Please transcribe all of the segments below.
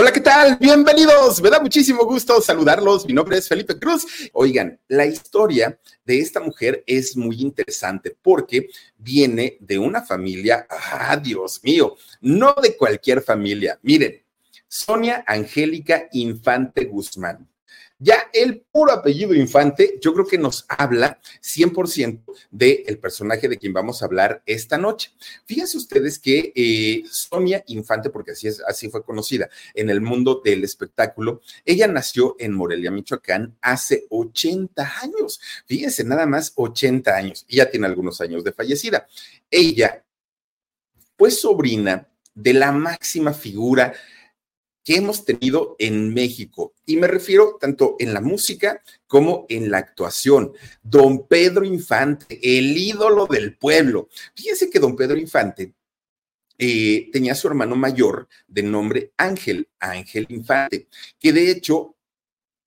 Hola, ¿qué tal? Bienvenidos. Me da muchísimo gusto saludarlos. Mi nombre es Felipe Cruz. Oigan, la historia de esta mujer es muy interesante porque viene de una familia, ah, Dios mío, no de cualquier familia. Miren, Sonia Angélica Infante Guzmán. Ya el puro apellido Infante, yo creo que nos habla 100% del personaje de quien vamos a hablar esta noche. Fíjense ustedes que eh, Sonia Infante, porque así, es, así fue conocida en el mundo del espectáculo, ella nació en Morelia, Michoacán, hace 80 años. Fíjense, nada más 80 años. Y ya tiene algunos años de fallecida. Ella fue sobrina de la máxima figura que hemos tenido en México. Y me refiero tanto en la música como en la actuación. Don Pedro Infante, el ídolo del pueblo. Fíjense que don Pedro Infante eh, tenía su hermano mayor de nombre Ángel, Ángel Infante, que de hecho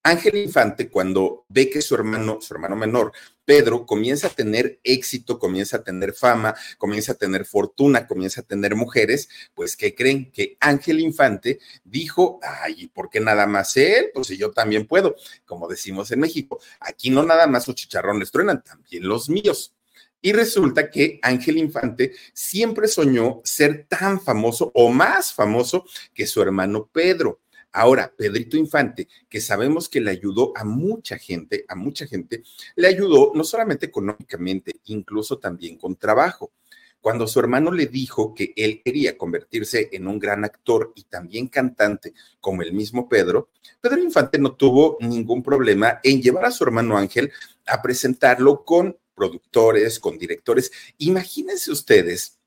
Ángel Infante, cuando ve que su hermano, su hermano menor, Pedro, comienza a tener éxito, comienza a tener fama, comienza a tener fortuna, comienza a tener mujeres, pues ¿qué creen? Que Ángel Infante dijo, ay, ¿por qué nada más él? Pues si yo también puedo, como decimos en México, aquí no nada más los chicharrones truenan, también los míos. Y resulta que Ángel Infante siempre soñó ser tan famoso o más famoso que su hermano Pedro. Ahora, Pedrito Infante, que sabemos que le ayudó a mucha gente, a mucha gente, le ayudó no solamente económicamente, incluso también con trabajo. Cuando su hermano le dijo que él quería convertirse en un gran actor y también cantante como el mismo Pedro, Pedro Infante no tuvo ningún problema en llevar a su hermano Ángel a presentarlo con productores, con directores. Imagínense ustedes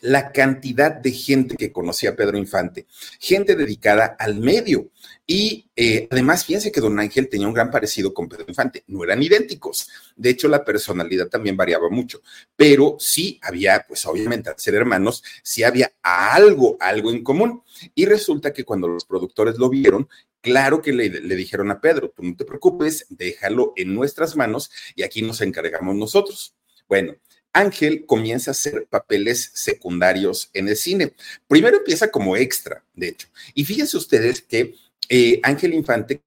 la cantidad de gente que conocía a Pedro Infante, gente dedicada al medio. Y eh, además, fíjense que don Ángel tenía un gran parecido con Pedro Infante, no eran idénticos. De hecho, la personalidad también variaba mucho, pero sí había, pues obviamente, al ser hermanos, sí había algo, algo en común. Y resulta que cuando los productores lo vieron, claro que le, le dijeron a Pedro, tú no te preocupes, déjalo en nuestras manos y aquí nos encargamos nosotros. Bueno, Ángel comienza a hacer papeles secundarios en el cine. Primero empieza como extra, de hecho. Y fíjense ustedes que eh, Ángel Infante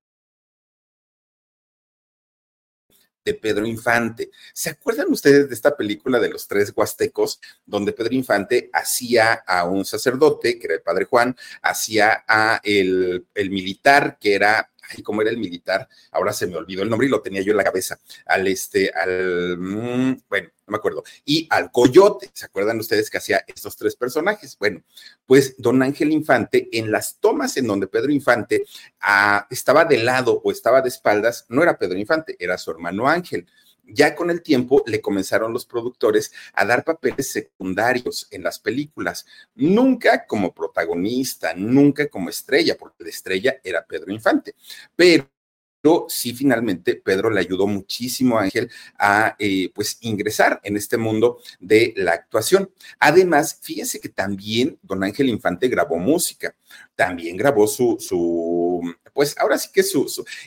de Pedro Infante. ¿Se acuerdan ustedes de esta película de los tres huastecos, donde Pedro Infante hacía a un sacerdote, que era el padre Juan, hacía a el, el militar, que era ay, ¿cómo era el militar? Ahora se me olvidó el nombre y lo tenía yo en la cabeza. Al este, al, mm, bueno, no me acuerdo. Y al coyote, ¿se acuerdan ustedes que hacía estos tres personajes? Bueno, pues don Ángel Infante, en las tomas en donde Pedro Infante ah, estaba de lado o estaba de espaldas, no era Pedro Infante, era su hermano Ángel ya con el tiempo le comenzaron los productores a dar papeles secundarios en las películas, nunca como protagonista, nunca como estrella, porque la estrella era Pedro Infante, pero sí finalmente Pedro le ayudó muchísimo a Ángel a eh, pues ingresar en este mundo de la actuación. Además, fíjense que también don Ángel Infante grabó música, también grabó su, su pues ahora sí que su,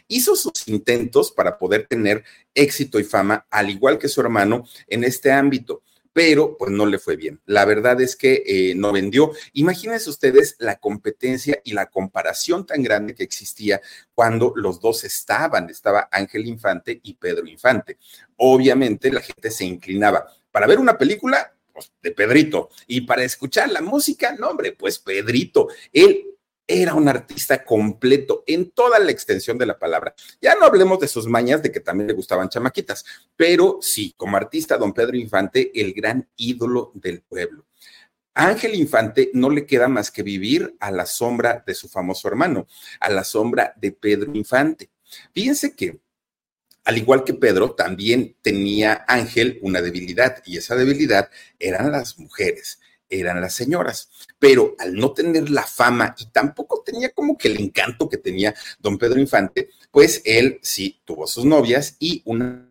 hizo sus intentos para poder tener éxito y fama, al igual que su hermano, en este ámbito. Pero pues no le fue bien. La verdad es que eh, no vendió. Imagínense ustedes la competencia y la comparación tan grande que existía cuando los dos estaban, estaba Ángel Infante y Pedro Infante. Obviamente la gente se inclinaba para ver una película pues, de Pedrito y para escuchar la música, no hombre, pues Pedrito, él era un artista completo en toda la extensión de la palabra. Ya no hablemos de sus mañas, de que también le gustaban chamaquitas, pero sí, como artista, don Pedro Infante, el gran ídolo del pueblo. Ángel Infante no le queda más que vivir a la sombra de su famoso hermano, a la sombra de Pedro Infante. Fíjense que, al igual que Pedro, también tenía Ángel una debilidad y esa debilidad eran las mujeres eran las señoras. Pero al no tener la fama y tampoco tenía como que el encanto que tenía don Pedro Infante, pues él sí tuvo sus novias y una...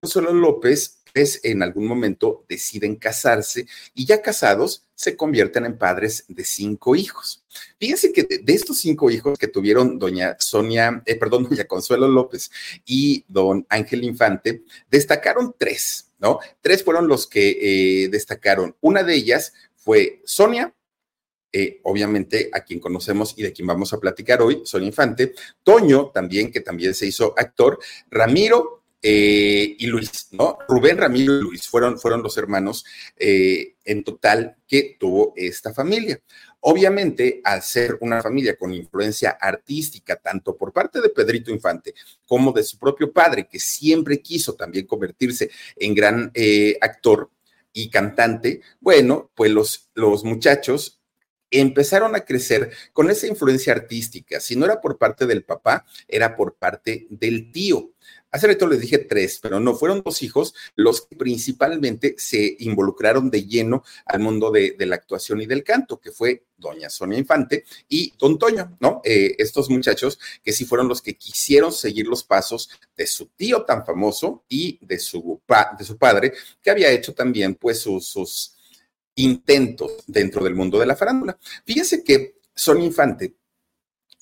Consuelo López pues en algún momento deciden casarse y ya casados se convierten en padres de cinco hijos. Fíjense que de, estos cinco hijos que tuvieron doña Sonia, eh, perdón, doña Consuelo López y don Ángel Infante, destacaron tres, ¿no? Tres fueron los que eh, destacaron. Una de ellas fue Sonia, eh, obviamente a quien conocemos y de quien vamos a platicar hoy, Sonia Infante, Toño también, que también se hizo actor, Ramiro eh, y Luis, ¿no? Rubén, Ramiro y Luis fueron, fueron los hermanos eh, en total que tuvo esta familia. Obviamente, al ser una familia con influencia artística, tanto por parte de Pedrito Infante como de su propio padre, que siempre quiso también convertirse en gran eh, actor y cantante, bueno, pues los, los muchachos empezaron a crecer con esa influencia artística. Si no era por parte del papá, era por parte del tío. Hace rato les dije tres, pero no, fueron dos hijos los que principalmente se involucraron de lleno al mundo de, la actuación y del canto, que fue doña Sonia Infante y don Toño, ¿no? Eh, estos muchachos que sí fueron los que quisieron seguir los pasos de su tío tan famoso y de su, de su padre, que había hecho también pues sus, sus intentos dentro del mundo de la farándula. Fíjense que Sonia Infante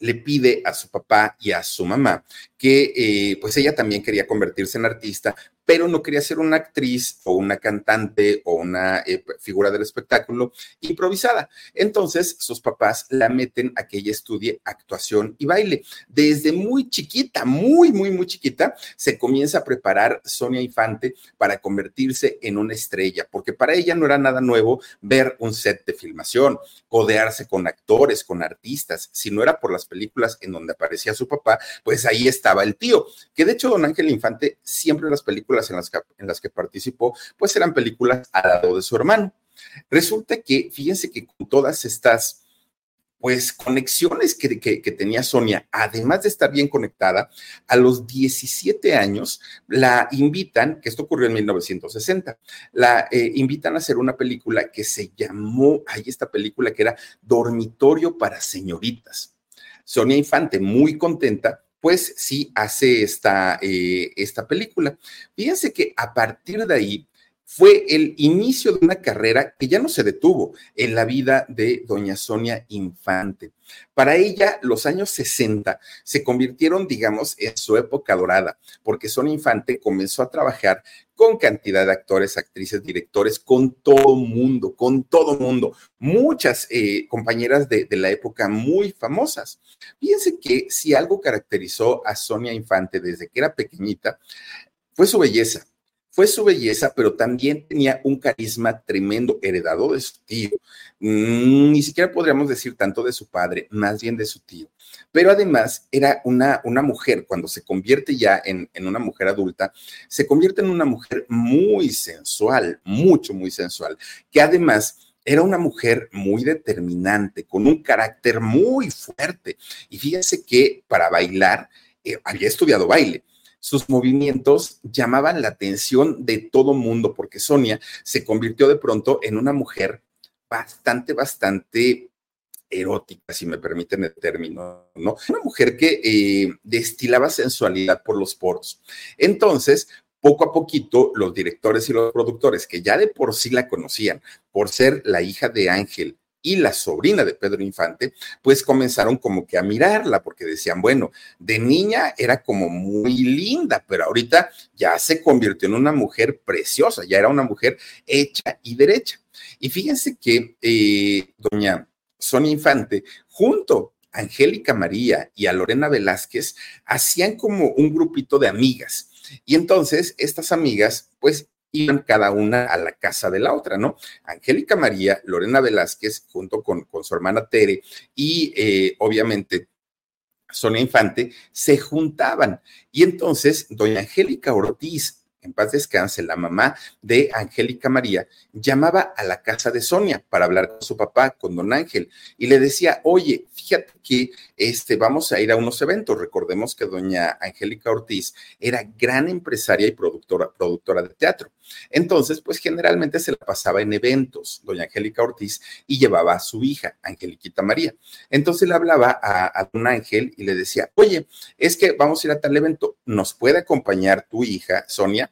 le pide a su papá y a su mamá que eh, pues ella también quería convertirse en artista, pero no quería ser una actriz o una cantante o una eh, figura del espectáculo improvisada. Entonces, sus papás la meten a que ella estudie actuación y baile. Desde muy chiquita, muy, muy, muy chiquita, se comienza a preparar Sonia Infante para convertirse en una estrella, porque para ella no era nada nuevo ver un set de filmación, codearse con actores, con artistas. Si no era por las películas en donde aparecía su papá, pues ahí estaba el tío, que de hecho don Ángel Infante siempre en las películas en las que, participó, pues eran películas al lado de su hermano. Resulta que, fíjense que con todas estas pues conexiones que, que, tenía Sonia, además de estar bien conectada, a los 17 años la invitan, que esto ocurrió en 1960, la eh, invitan a hacer una película que se llamó, ahí esta película que era Dormitorio para Señoritas. Sonia Infante, muy contenta, pues sí hace esta, eh, esta película. Fíjense que a partir de ahí fue el inicio de una carrera que ya no se detuvo en la vida de doña Sonia Infante. Para ella, los años 60 se convirtieron, digamos, en su época dorada, porque Sonia Infante comenzó a trabajar con cantidad de actores, actrices, directores, con todo mundo, con todo mundo. Muchas eh, compañeras de, de la época muy famosas. Fíjense que si algo caracterizó a Sonia Infante desde que era pequeñita, fue su belleza fue su belleza, pero también tenía un carisma tremendo heredado de su tío. Mm, ni siquiera podríamos decir tanto de su padre, más bien de su tío. Pero además era una, una mujer, cuando se convierte ya en, en una mujer adulta, se convierte en una mujer muy sensual, mucho, muy sensual, que además era una mujer muy determinante, con un carácter muy fuerte. Y fíjense que para bailar eh, había estudiado baile sus movimientos llamaban la atención de todo mundo, porque Sonia se convirtió de pronto en una mujer bastante, bastante erótica, si me permiten el término, ¿no? Una mujer que eh, destilaba sensualidad por los poros. Entonces, poco a poquito, los directores y los productores, que ya de por sí la conocían por ser la hija de Ángel y la sobrina de Pedro Infante, pues comenzaron como que a mirarla porque decían, bueno, de niña era como muy linda, pero ahorita ya se convirtió en una mujer preciosa, ya era una mujer hecha y derecha. Y fíjense que eh, doña Sonia Infante, junto a Angélica María y a Lorena Velázquez, hacían como un grupito de amigas. Y entonces estas amigas, pues iban cada una a la casa de la otra, ¿no? Angélica María, Lorena Velázquez, junto con, su hermana Tere y eh, obviamente Sonia Infante, se juntaban. Y entonces, doña Angélica Ortiz en paz descanse, la mamá de Angélica María, llamaba a la casa de Sonia para hablar con su papá, con don Ángel, y le decía, oye, fíjate que este, vamos a ir a unos eventos. Recordemos que doña Angélica Ortiz era gran empresaria y productora, productora de teatro. Entonces, pues generalmente se la pasaba en eventos, doña Angélica Ortiz, y llevaba a su hija, Angeliquita María. Entonces le hablaba a, a don Ángel y le decía, oye, es que vamos a ir a tal evento, ¿nos puede acompañar tu hija, Sonia?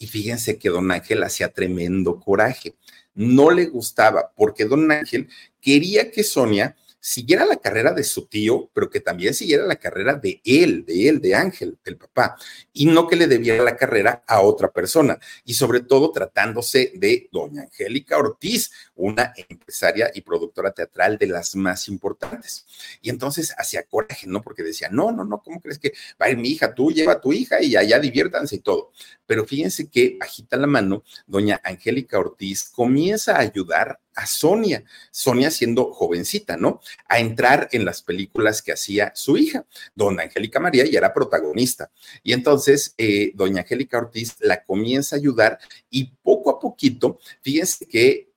Y fíjense que don Ángel hacía tremendo coraje. No le gustaba porque don Ángel quería que Sonia siguiera la carrera de su tío, pero que también siguiera la carrera de él, de él, de Ángel, del papá, y no que le debiera la carrera a otra persona, y sobre todo tratándose de doña Angélica Ortiz, una empresaria y productora teatral de las más importantes. Y entonces hacía coraje, ¿no? Porque decía, no, no, no, ¿cómo crees que va a ir mi hija? Tú lleva a tu hija y allá diviértanse y todo. Pero fíjense que, bajita la mano, doña Angélica Ortiz comienza a ayudar a Sonia, Sonia siendo jovencita, ¿no? A entrar en las películas que hacía su hija. Doña Angélica María ya era protagonista. Y entonces, eh, doña Angélica Ortiz la comienza a ayudar y poco a poquito, fíjense que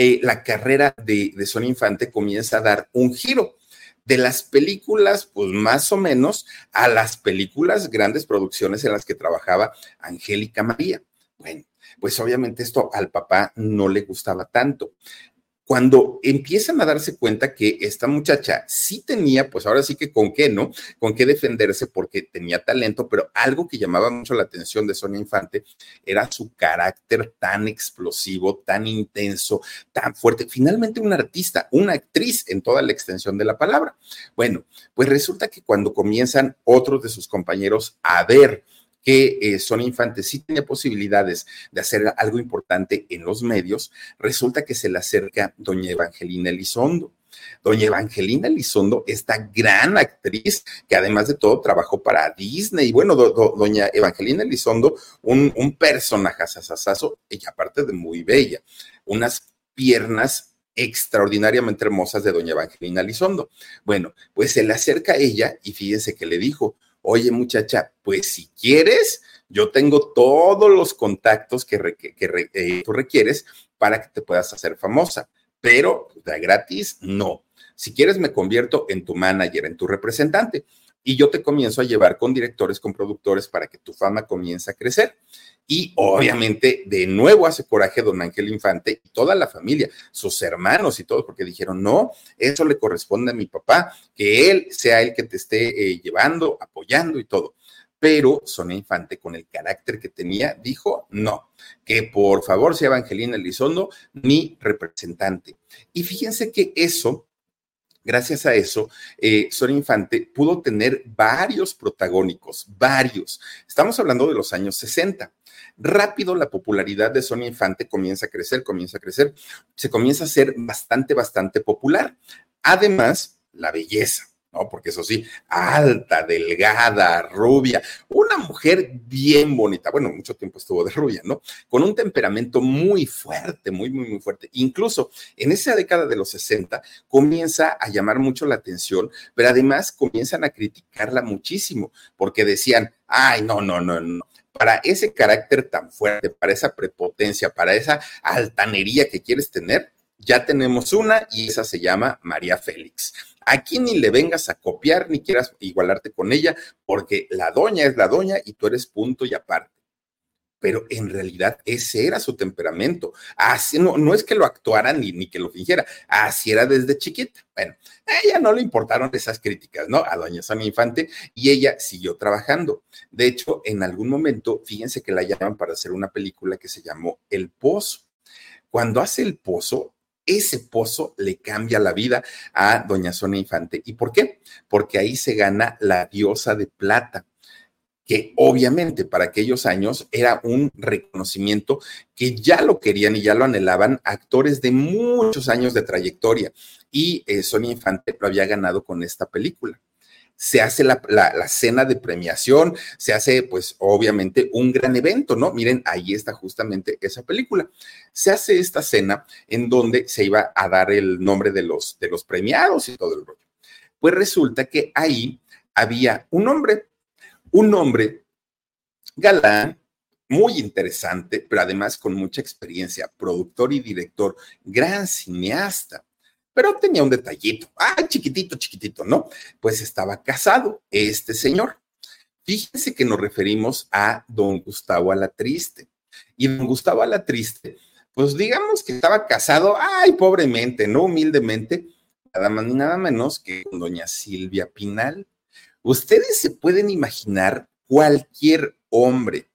eh, la carrera de, de Sonia Infante comienza a dar un giro de las películas, pues más o menos, a las películas, grandes producciones en las que trabajaba Angélica María. Bueno, pues obviamente esto al papá no le gustaba tanto. Cuando empiezan a darse cuenta que esta muchacha sí tenía, pues ahora sí que con qué, ¿no? Con qué defenderse porque tenía talento, pero algo que llamaba mucho la atención de Sonia Infante era su carácter tan explosivo, tan intenso, tan fuerte. Finalmente una artista, una actriz en toda la extensión de la palabra. Bueno, pues resulta que cuando comienzan otros de sus compañeros a ver, que eh, Sonia Infante sí tenía posibilidades de hacer algo importante en los medios, resulta que se le acerca doña Evangelina Elizondo. Doña Evangelina Elizondo, esta gran actriz que además de todo trabajó para Disney. Y bueno, doña Evangelina Elizondo, un, personaje asasazo y aparte de muy bella, unas piernas extraordinariamente hermosas de doña Evangelina Elizondo. Bueno, pues se le acerca a ella y fíjense que le dijo, oye muchacha, pues si quieres, yo tengo todos los contactos que, eh, tú requieres para que te puedas hacer famosa, pero gratis no. Si quieres, me convierto en tu manager, en tu representante y yo te comienzo a llevar con directores, con productores para que tu fama comience a crecer. Y obviamente, de nuevo hace coraje don Ángel Infante y toda la familia, sus hermanos y todos, porque dijeron, no, eso le corresponde a mi papá, que él sea el que te esté eh, llevando, apoyando y todo. Pero Sonia Infante, con el carácter que tenía, dijo, no, que por favor sea Evangelina Elizondo mi representante. Y fíjense que eso gracias a eso, eh, Infante pudo tener varios protagónicos, varios. Estamos hablando de los años 60. Rápido la popularidad de Sonia Infante comienza a crecer, comienza a crecer, se comienza a ser bastante, bastante popular. Además, la belleza. ¿No? Porque eso sí, alta, delgada, rubia, una mujer bien bonita. Bueno, mucho tiempo estuvo de rubia, ¿no? Con un temperamento muy fuerte, muy, muy, muy fuerte. Incluso en esa década de los 60 comienza a llamar mucho la atención, pero además comienzan a criticarla muchísimo, porque decían, ay, no, no, no, no. Para ese carácter tan fuerte, para esa prepotencia, para esa altanería que quieres tener, ya tenemos una y esa se llama María Félix. Aquí ni le vengas a copiar ni quieras igualarte con ella, porque la doña es la doña y tú eres punto y aparte pero en realidad ese era su temperamento. Así, no, no es que lo actuara ni, ni que lo fingiera, así era desde chiquita. Bueno, a ella no le importaron esas críticas, ¿no? A doña Sonia Infante y ella siguió trabajando. De hecho, en algún momento, fíjense que la llaman para hacer una película que se llamó El Pozo. Cuando hace El Pozo, ese pozo le cambia la vida a doña Sonia Infante. ¿Y por qué? Porque ahí se gana la diosa de plata que obviamente para aquellos años era un reconocimiento que ya lo querían y ya lo anhelaban actores de muchos años de trayectoria. Y eh, Sonia Infante lo había ganado con esta película. Se hace la, cena de premiación, se hace pues obviamente un gran evento, ¿no? Miren, ahí está justamente esa película. Se hace esta cena en donde se iba a dar el nombre de los, de los premiados y todo el rollo. Pues resulta que ahí había un hombre un hombre galán, muy interesante, pero además con mucha experiencia, productor y director, gran cineasta. Pero tenía un detallito, ah, chiquitito, chiquitito, ¿no? Pues estaba casado este señor. Fíjense que nos referimos a don Gustavo Alatriste. Y don Gustavo Alatriste, pues digamos que estaba casado, ay, pobremente, ¿no? Humildemente, nada más ni nada menos que con doña Silvia Pinal. Ustedes se pueden imaginar cualquier hombre,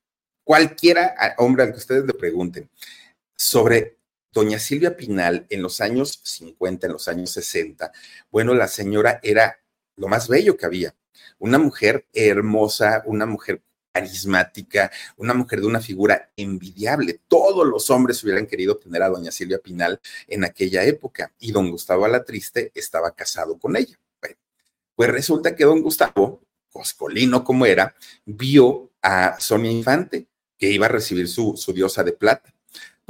cualquiera ah, hombre al que ustedes le pregunten sobre doña Silvia Pinal en los años 50, en los años 60. Bueno, la señora era lo más bello que había. Una mujer hermosa, una mujer carismática, una mujer de una figura envidiable. Todos los hombres hubieran querido tener a doña Silvia Pinal en aquella época y don Gustavo Alatriste estaba casado con ella. Pues resulta que don Gustavo, coscolino como era, vio a Sonia Infante, que iba a recibir su, su diosa de plata.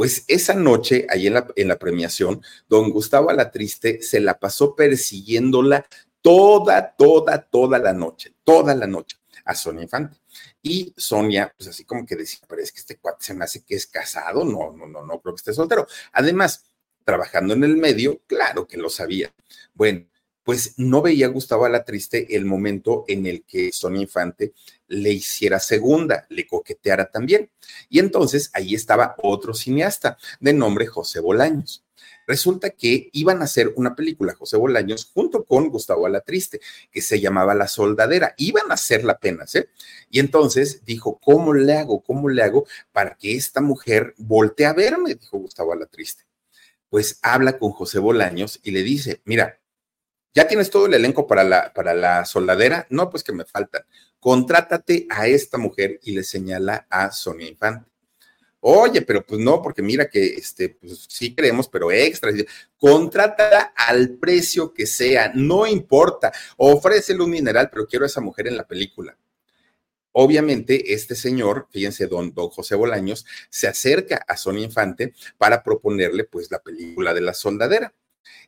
Pues esa noche, ahí en la, en la premiación, don Gustavo Alatriste se la pasó persiguiéndola toda, toda, toda la noche, toda la noche a Sonia Infante. Y Sonia, pues así como que decía, pero es que este cuate se me hace que es casado, no, no, no, no creo que esté soltero. Además, trabajando en el medio, claro que lo sabía. Bueno, pues no veía Gustavo a la triste el momento en el que Sonia Infante le hiciera segunda, le coqueteara también. Y entonces ahí estaba otro cineasta de nombre José Bolaños. Resulta que iban a hacer una película, José Bolaños, junto con Gustavo Alatriste, que se llamaba La Soldadera. Iban a hacerla apenas, ¿eh? Y entonces dijo, ¿cómo le hago? ¿Cómo le hago para que esta mujer voltee a verme? Dijo Gustavo Alatriste. Pues habla con José Bolaños y le dice, mira, ¿Ya tienes todo el elenco para la, para la soldadera? No, pues que me faltan. Contrátate a esta mujer y le señala a Sonia Infante. Oye, pero pues no, porque mira que este, pues sí queremos, pero extra. Contrátala al precio que sea, no importa. Ofrécele un mineral, pero quiero a esa mujer en la película. Obviamente, este señor, fíjense, don, don José Bolaños, se acerca a Sonia Infante para proponerle pues la película de la soldadera.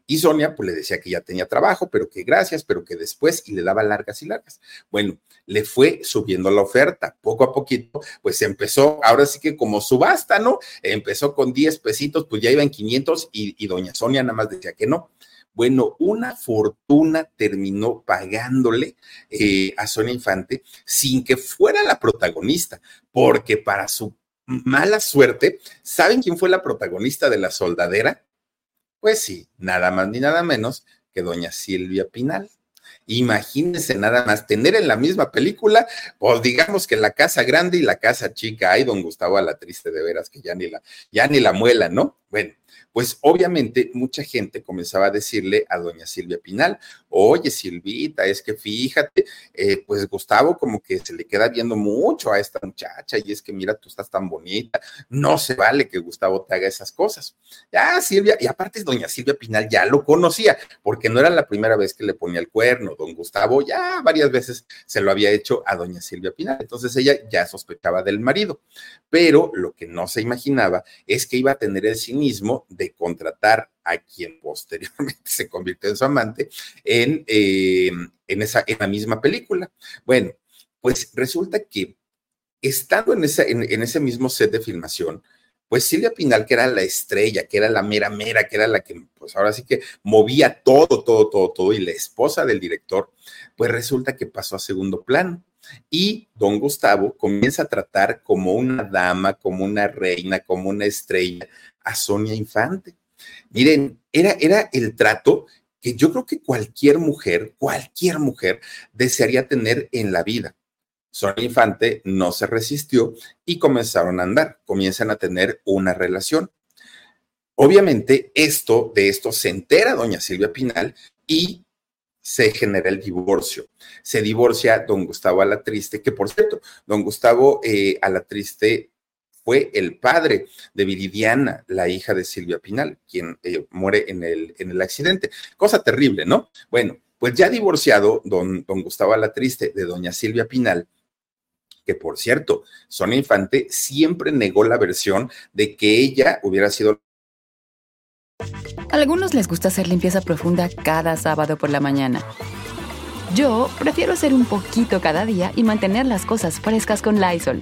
Y Sonia pues le decía que ya tenía trabajo, pero que gracias, pero que después y le daba largas y largas. Bueno, le fue subiendo la oferta, poco a poquito, pues empezó, ahora sí que como subasta, ¿no? Empezó con 10 pesitos, pues ya iban 500 y, doña Sonia nada más decía que no. Bueno, una fortuna terminó pagándole eh, a Sonia Infante sin que fuera la protagonista, porque para su mala suerte, ¿saben quién fue la protagonista de la soldadera? Pues sí, nada más ni nada menos que doña Silvia Pinal. Imagínense nada más tener en la misma película, pues digamos que la casa grande y la casa chica. Ay, don Gustavo a la triste de veras que ya ni la, ya ni la muela, ¿no? Bueno, pues obviamente mucha gente comenzaba a decirle a doña Silvia Pinal, oye Silvita, es que fíjate, eh, pues Gustavo como que se le queda viendo mucho a esta muchacha y es que mira, tú estás tan bonita, no se vale que Gustavo te haga esas cosas. Ya Silvia, y aparte doña Silvia Pinal ya lo conocía, porque no era la primera vez que le ponía el cuerno, don Gustavo ya varias veces se lo había hecho a doña Silvia Pinal, entonces ella ya sospechaba del marido, pero lo que no se imaginaba es que iba a tener el cinismo de contratar a quien posteriormente se convirtió en su amante en, eh, en, esa, en la misma película. Bueno, pues resulta que estando en, en, ese mismo set de filmación, pues Silvia Pinal, que era la estrella, que era la mera mera, que era la que, pues ahora sí que movía todo, todo, todo, todo, y la esposa del director, pues resulta que pasó a segundo plano. Y don Gustavo comienza a tratar como una dama, como una reina, como una estrella a Sonia Infante. Miren, era, era el trato que yo creo que cualquier mujer, cualquier mujer desearía tener en la vida. Sonia Infante no se resistió y comenzaron a andar, comienzan a tener una relación. Obviamente, esto, de esto se entera doña Silvia Pinal y se genera el divorcio. Se divorcia don Gustavo Alatriste, que por cierto, don Gustavo eh, Alatriste fue el padre de Viridiana, la hija de Silvia Pinal, quien eh, muere en el, en el accidente. Cosa terrible, ¿no? Bueno, pues ya divorciado don, don Gustavo Alatriste de doña Silvia Pinal, que por cierto, Sonia Infante siempre negó la versión de que ella hubiera sido... A algunos les gusta hacer limpieza profunda cada sábado por la mañana. Yo prefiero hacer un poquito cada día y mantener las cosas frescas con Lysol.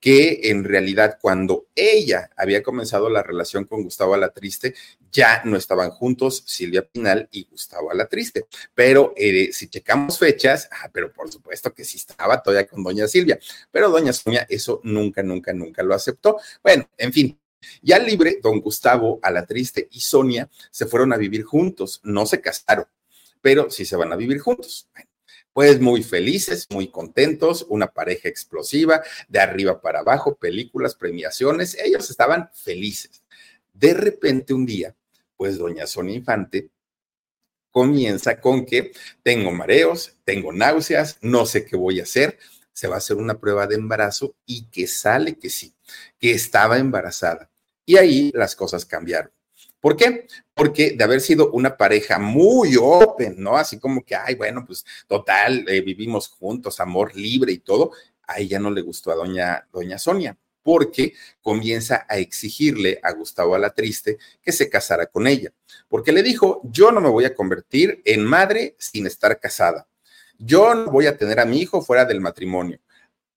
Que en realidad cuando ella había comenzado la relación con Gustavo Alatriste, ya no estaban juntos Silvia Pinal y Gustavo Alatriste. Pero eh, si checamos fechas, ah, pero por supuesto que sí estaba todavía con doña Silvia, pero doña Sonia eso nunca, nunca, nunca lo aceptó. Bueno, en fin, ya libre, don Gustavo Alatriste y Sonia se fueron a vivir juntos, no se casaron pero sí se van a vivir juntos. Pues muy felices, muy contentos, una pareja explosiva, de arriba para abajo, películas, premiaciones, ellos estaban felices. De repente un día, pues doña Sonia Infante comienza con que tengo mareos, tengo náuseas, no sé qué voy a hacer, se va a hacer una prueba de embarazo y que sale que sí, que estaba embarazada. Y ahí las cosas cambiaron. ¿Por qué? Porque de haber sido una pareja muy open, ¿no? Así como que, ay, bueno, pues total, eh, vivimos juntos, amor libre y todo, a ella no le gustó a doña, doña Sonia, porque comienza a exigirle a Gustavo Alatriste que se casara con ella, porque le dijo, yo no me voy a convertir en madre sin estar casada, yo no voy a tener a mi hijo fuera del matrimonio.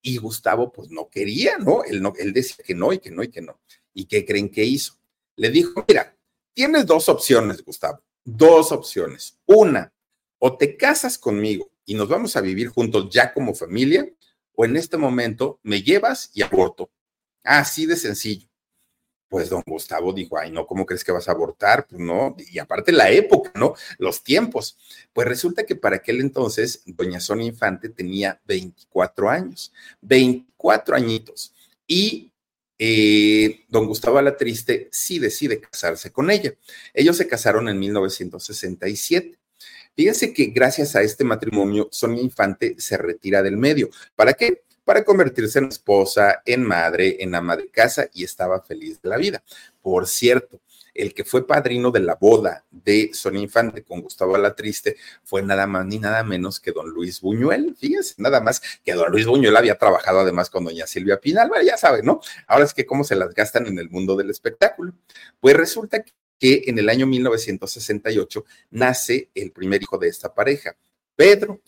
Y Gustavo, pues no quería, ¿no? Él, no, él decía que no y que no y que no. ¿Y qué creen que hizo? Le dijo, mira, Tienes dos opciones, Gustavo. Dos opciones. Una, o te casas conmigo y nos vamos a vivir juntos ya como familia, o en este momento me llevas y aborto. Así de sencillo. Pues don Gustavo dijo, ay, no, ¿cómo crees que vas a abortar? Pues no, y aparte la época, ¿no? Los tiempos. Pues resulta que para aquel entonces, doña Sonia Infante tenía 24 años, 24 añitos. Y eh, don Gustavo Alatriste sí decide casarse con ella. Ellos se casaron en 1967. Fíjense que gracias a este matrimonio, Sonia Infante se retira del medio. ¿Para qué? Para convertirse en esposa, en madre, en ama de casa y estaba feliz de la vida. Por cierto, el que fue padrino de la boda de Sonia Infante con Gustavo Alatriste fue nada más ni nada menos que don Luis Buñuel. Fíjense, nada más que don Luis Buñuel había trabajado además con doña Silvia Pinal. Bueno, ya saben, ¿no? Ahora es que cómo se las gastan en el mundo del espectáculo. Pues resulta que en el año 1968 nace el primer hijo de esta pareja, Pedro.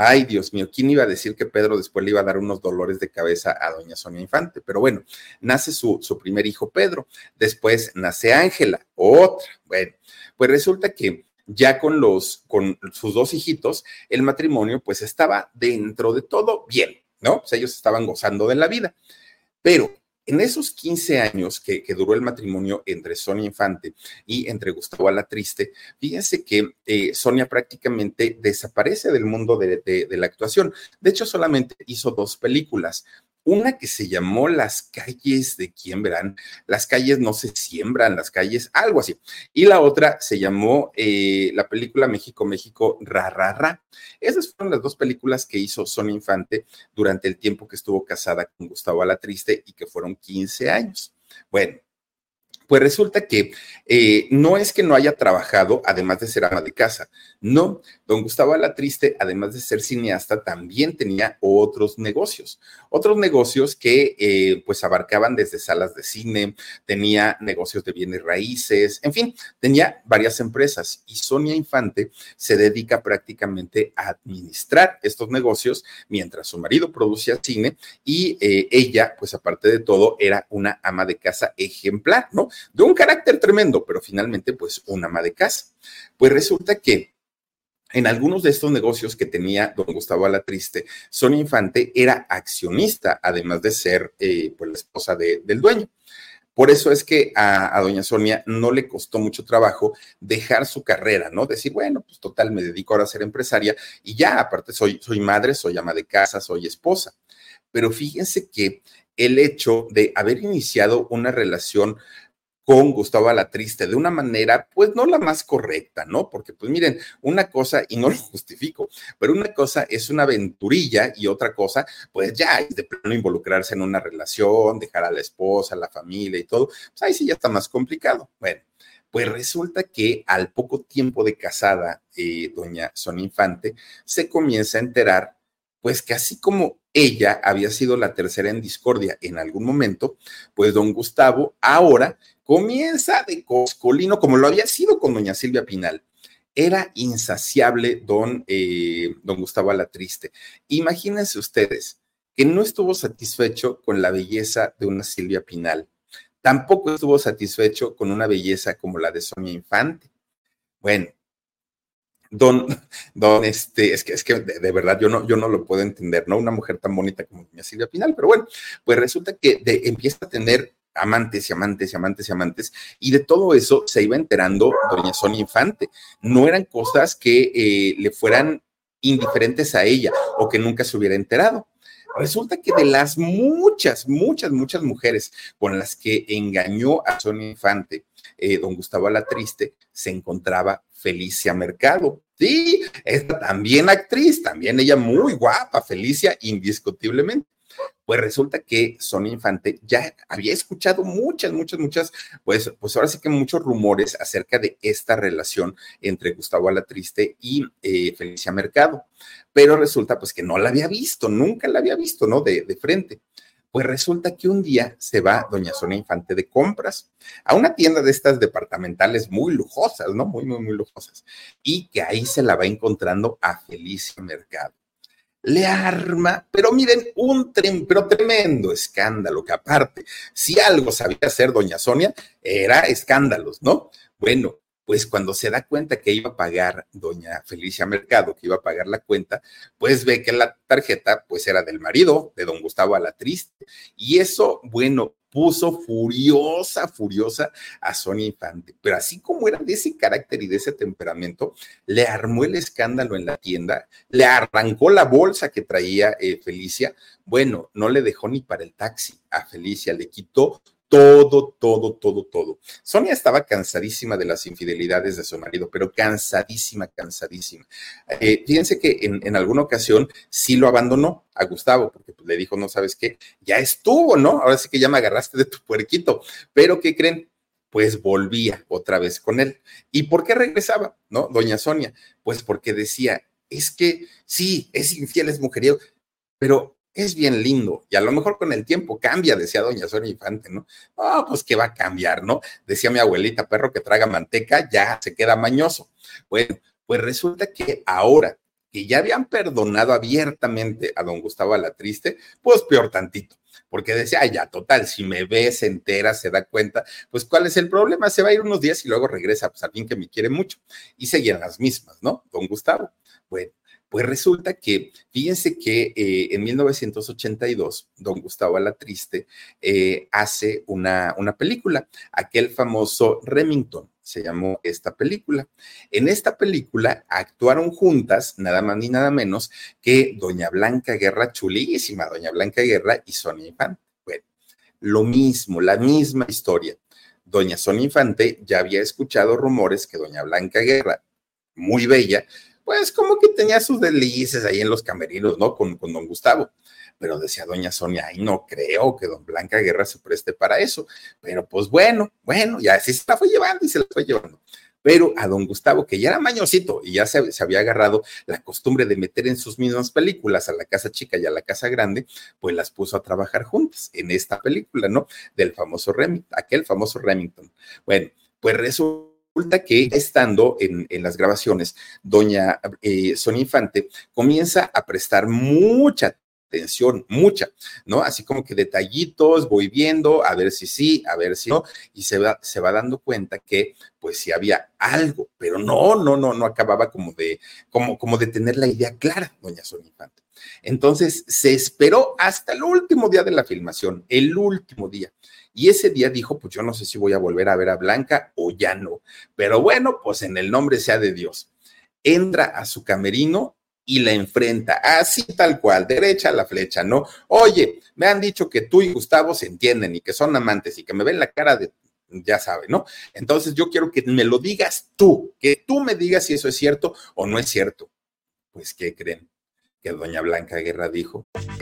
Ay, Dios mío, ¿quién iba a decir que Pedro después le iba a dar unos dolores de cabeza a doña Sonia Infante? Pero bueno, nace su, su primer hijo Pedro, después nace Ángela, otra. Bueno, pues resulta que ya con los, con sus dos hijitos, el matrimonio pues estaba dentro de todo bien, ¿no? Pues ellos estaban gozando de la vida. Pero en esos 15 años que, duró el matrimonio entre Sonia Infante y entre Gustavo Alatriste, fíjense que eh, Sonia prácticamente desaparece del mundo de, la actuación. De hecho, solamente hizo dos películas. Una que se llamó Las calles de quién verán, las calles no se siembran, las calles, algo así. Y la otra se llamó eh, la película México, México, ra, ra, ra. Esas fueron las dos películas que hizo Sonia Infante durante el tiempo que estuvo casada con Gustavo Alatriste y que fueron 15 años. Bueno, Pues resulta que eh, no es que no haya trabajado, además de ser ama de casa. No, don Gustavo Alatriste, además de ser cineasta, también tenía otros negocios. Otros negocios que eh, pues abarcaban desde salas de cine, tenía negocios de bienes raíces, en fin, tenía varias empresas. Y Sonia Infante se dedica prácticamente a administrar estos negocios mientras su marido producía cine y eh, ella, pues aparte de todo, era una ama de casa ejemplar, ¿no? De un carácter tremendo, pero finalmente pues una ama de casa. Pues resulta que en algunos de estos negocios que tenía don Gustavo Alatriste, Sonia Infante era accionista, además de ser eh, pues, la esposa del dueño. Por eso es que a, doña Sonia no le costó mucho trabajo dejar su carrera, ¿no? Decir, bueno, pues total, me dedico ahora a ser empresaria y ya, aparte soy, soy madre, soy ama de casa, soy esposa. Pero fíjense que el hecho de haber iniciado una relación con Gustavo Alatriste de una manera, pues no la más correcta, ¿no? Porque, pues miren, una cosa, y no lo justifico, pero una cosa es una aventurilla y otra cosa, pues ya es de plano involucrarse en una relación, dejar a la esposa, a la familia y todo, pues ahí sí ya está más complicado. Bueno, pues resulta que al poco tiempo de casada, eh, doña Sonia Infante se comienza a enterar, pues que así como ella había sido la tercera en discordia en algún momento, pues don Gustavo ahora comienza de coscolino, como lo había sido con doña Silvia Pinal. Era insaciable don, eh, don Gustavo Alatriste. Imagínense ustedes que no estuvo satisfecho con la belleza de una Silvia Pinal. Tampoco estuvo satisfecho con una belleza como la de Sonia Infante. Bueno, don, don, este, es que, es que de, verdad yo no, yo no lo puedo entender, ¿no? Una mujer tan bonita como doña Silvia Pinal, pero bueno, pues resulta que empieza a tener amantes y amantes y amantes y amantes, y de todo eso se iba enterando doña Sonia Infante. No eran cosas que eh, le fueran indiferentes a ella o que nunca se hubiera enterado. Resulta que de las muchas, muchas, muchas mujeres con las que engañó a Sonia Infante, eh, don Gustavo Alatriste, se encontraba Felicia Mercado. Sí, esta también actriz, también ella muy guapa, Felicia, indiscutiblemente. Pues resulta que Sonia Infante ya había escuchado muchas, muchas, muchas, pues, pues ahora sí que muchos rumores acerca de esta relación entre Gustavo Alatriste y eh, Felicia Mercado, pero resulta pues que no la había visto, nunca la había visto, ¿no? De, de frente. Pues resulta que un día se va doña Sonia Infante de compras a una tienda de estas departamentales muy lujosas, ¿no? Muy, muy, muy lujosas. Y que ahí se la va encontrando a Felicia Mercado le arma, pero miren, un pero tremendo escándalo, que aparte, si algo sabía hacer doña Sonia, era escándalos, ¿no? Bueno, pues cuando se da cuenta que iba a pagar doña Felicia Mercado, que iba a pagar la cuenta, pues ve que la tarjeta pues era del marido, de don Gustavo Alatriste. Y eso, bueno, puso furiosa, furiosa a Sonia Infante. Pero así como era de ese carácter y de ese temperamento, le armó el escándalo en la tienda, le arrancó la bolsa que traía eh, Felicia. Bueno, no le dejó ni para el taxi a Felicia, le quitó todo, todo, todo, todo. Sonia estaba cansadísima de las infidelidades de su marido, pero cansadísima, cansadísima. Eh, fíjense que en, alguna ocasión sí lo abandonó a Gustavo, porque pues, le dijo, no sabes qué, ya estuvo, ¿no? Ahora sí que ya me agarraste de tu puerquito. Pero, ¿qué creen? Pues volvía otra vez con él. ¿Y por qué regresaba, no? Doña Sonia, pues porque decía, es que sí, es infiel, es mujeriego, pero es bien lindo y a lo mejor con el tiempo cambia, decía doña Sonia Infante, ¿no? Ah, pues que va a cambiar, ¿no? Decía mi abuelita, perro que traga manteca ya se queda mañoso. Bueno, pues resulta que ahora que ya habían perdonado abiertamente a don Gustavo Alatriste, pues peor tantito, porque decía, ay, ya, total, si me ve, se entera, se da cuenta, pues cuál es el problema, se va a ir unos días y luego regresa, pues a alguien que me quiere mucho. Y seguían las mismas, ¿no? Don Gustavo. Bueno, pues resulta que, fíjense que eh, en 1982, don Gustavo Alatriste eh, hace una, una película, aquel famoso Remington, se llamó esta película. En esta película actuaron juntas, nada más ni nada menos, que Doña Blanca Guerra, chulísima Doña Blanca Guerra y Sonia Infante. Bueno, lo mismo, la misma historia. Doña Sonia Infante ya había escuchado rumores que Doña Blanca Guerra, muy bella, pues como que tenía sus delices ahí en los camerinos, ¿no? Con, con don Gustavo pero decía doña Sonia, ay, no creo que don Blanca Guerra se preste para eso. Pero pues bueno, bueno, ya así se la fue llevando y se la fue llevando. Pero a don Gustavo, que ya era mañosito y ya se, había agarrado la costumbre de meter en sus mismas películas a la casa chica y a la casa grande, pues las puso a trabajar juntas en esta película, ¿no? Del famoso Remington, aquel famoso Remington. Bueno, pues resulta que estando en, las grabaciones, doña eh, Infante comienza a prestar mucha atención, mucha, ¿no? Así como que detallitos, voy viendo, a ver si sí, a ver si no, y se va, se va dando cuenta que pues sí había algo, pero no, no, no, no acababa como de, como, como de tener la idea clara, doña Sonia Infante. Entonces se esperó hasta el último día de la filmación, el último día. Y ese día dijo, pues yo no sé si voy a volver a ver a Blanca o ya no. Pero bueno, pues en el nombre sea de Dios. Entra a su camerino y la enfrenta, así tal cual, derecha la flecha, ¿no? Oye, me han dicho que tú y Gustavo se entienden y que son amantes y que me ven la cara de, ya sabe, ¿no? Entonces yo quiero que me lo digas tú, que tú me digas si eso es cierto o no es cierto. Pues, ¿qué creen? Que doña Blanca Guerra dijo.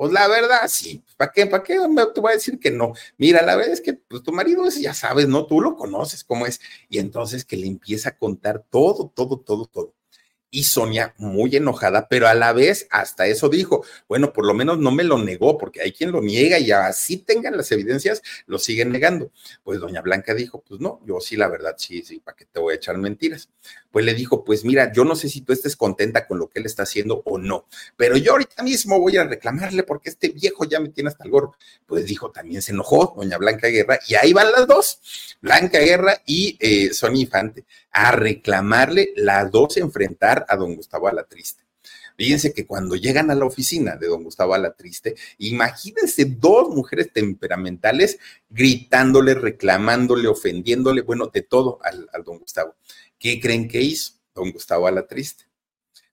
Pues la verdad, sí. ¿Para qué? ¿Para qué te voy a decir que no? Mira, la verdad es que pues, tu marido es, ya sabes, ¿no? Tú lo conoces cómo es. Y entonces que le empieza a contar todo, todo, todo, todo y Sonia muy enojada, pero a la vez hasta eso dijo, bueno, por lo menos no me lo negó, porque hay quien lo niega y así tengan las evidencias, lo siguen negando. Pues doña Blanca dijo, pues no, yo sí, la verdad, sí, sí, ¿para qué te voy a echar mentiras? Pues le dijo, pues mira, yo no sé si tú estés contenta con lo que él está haciendo o no, pero yo ahorita mismo voy a reclamarle porque este viejo ya me tiene hasta el gorro. Pues dijo, también se enojó doña Blanca Guerra y ahí van las dos, Blanca Guerra y eh, Sonia Infante a reclamarle las dos enfrentar a don Gustavo Alatriste. Fíjense que cuando llegan a la oficina de don Gustavo Alatriste, imagínense dos mujeres temperamentales gritándole, reclamándole, ofendiéndole, bueno, de todo al, al don Gustavo. ¿Qué creen que hizo don Gustavo Alatriste?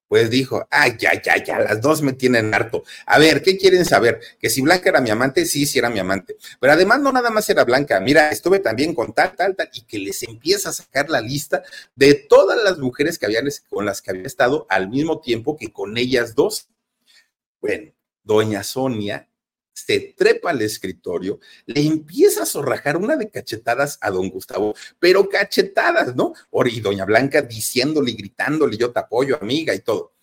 Pues dijo, ay, ya, ya, ya, las dos me tienen harto. A ver, ¿qué quieren saber? Que si Blanca era mi amante, sí, sí era mi amante. Pero además no nada más era Blanca, mira, estuve también con tal, tal, tal, y que les empieza a sacar la lista de todas las mujeres que habían, con las que había estado al mismo tiempo que con ellas dos. Bueno, doña Sonia se trepa al escritorio, le empieza a zorrajar una de cachetadas a don Gustavo, pero cachetadas, ¿no? Y doña Blanca diciéndole y gritándole, yo te apoyo, amiga, y todo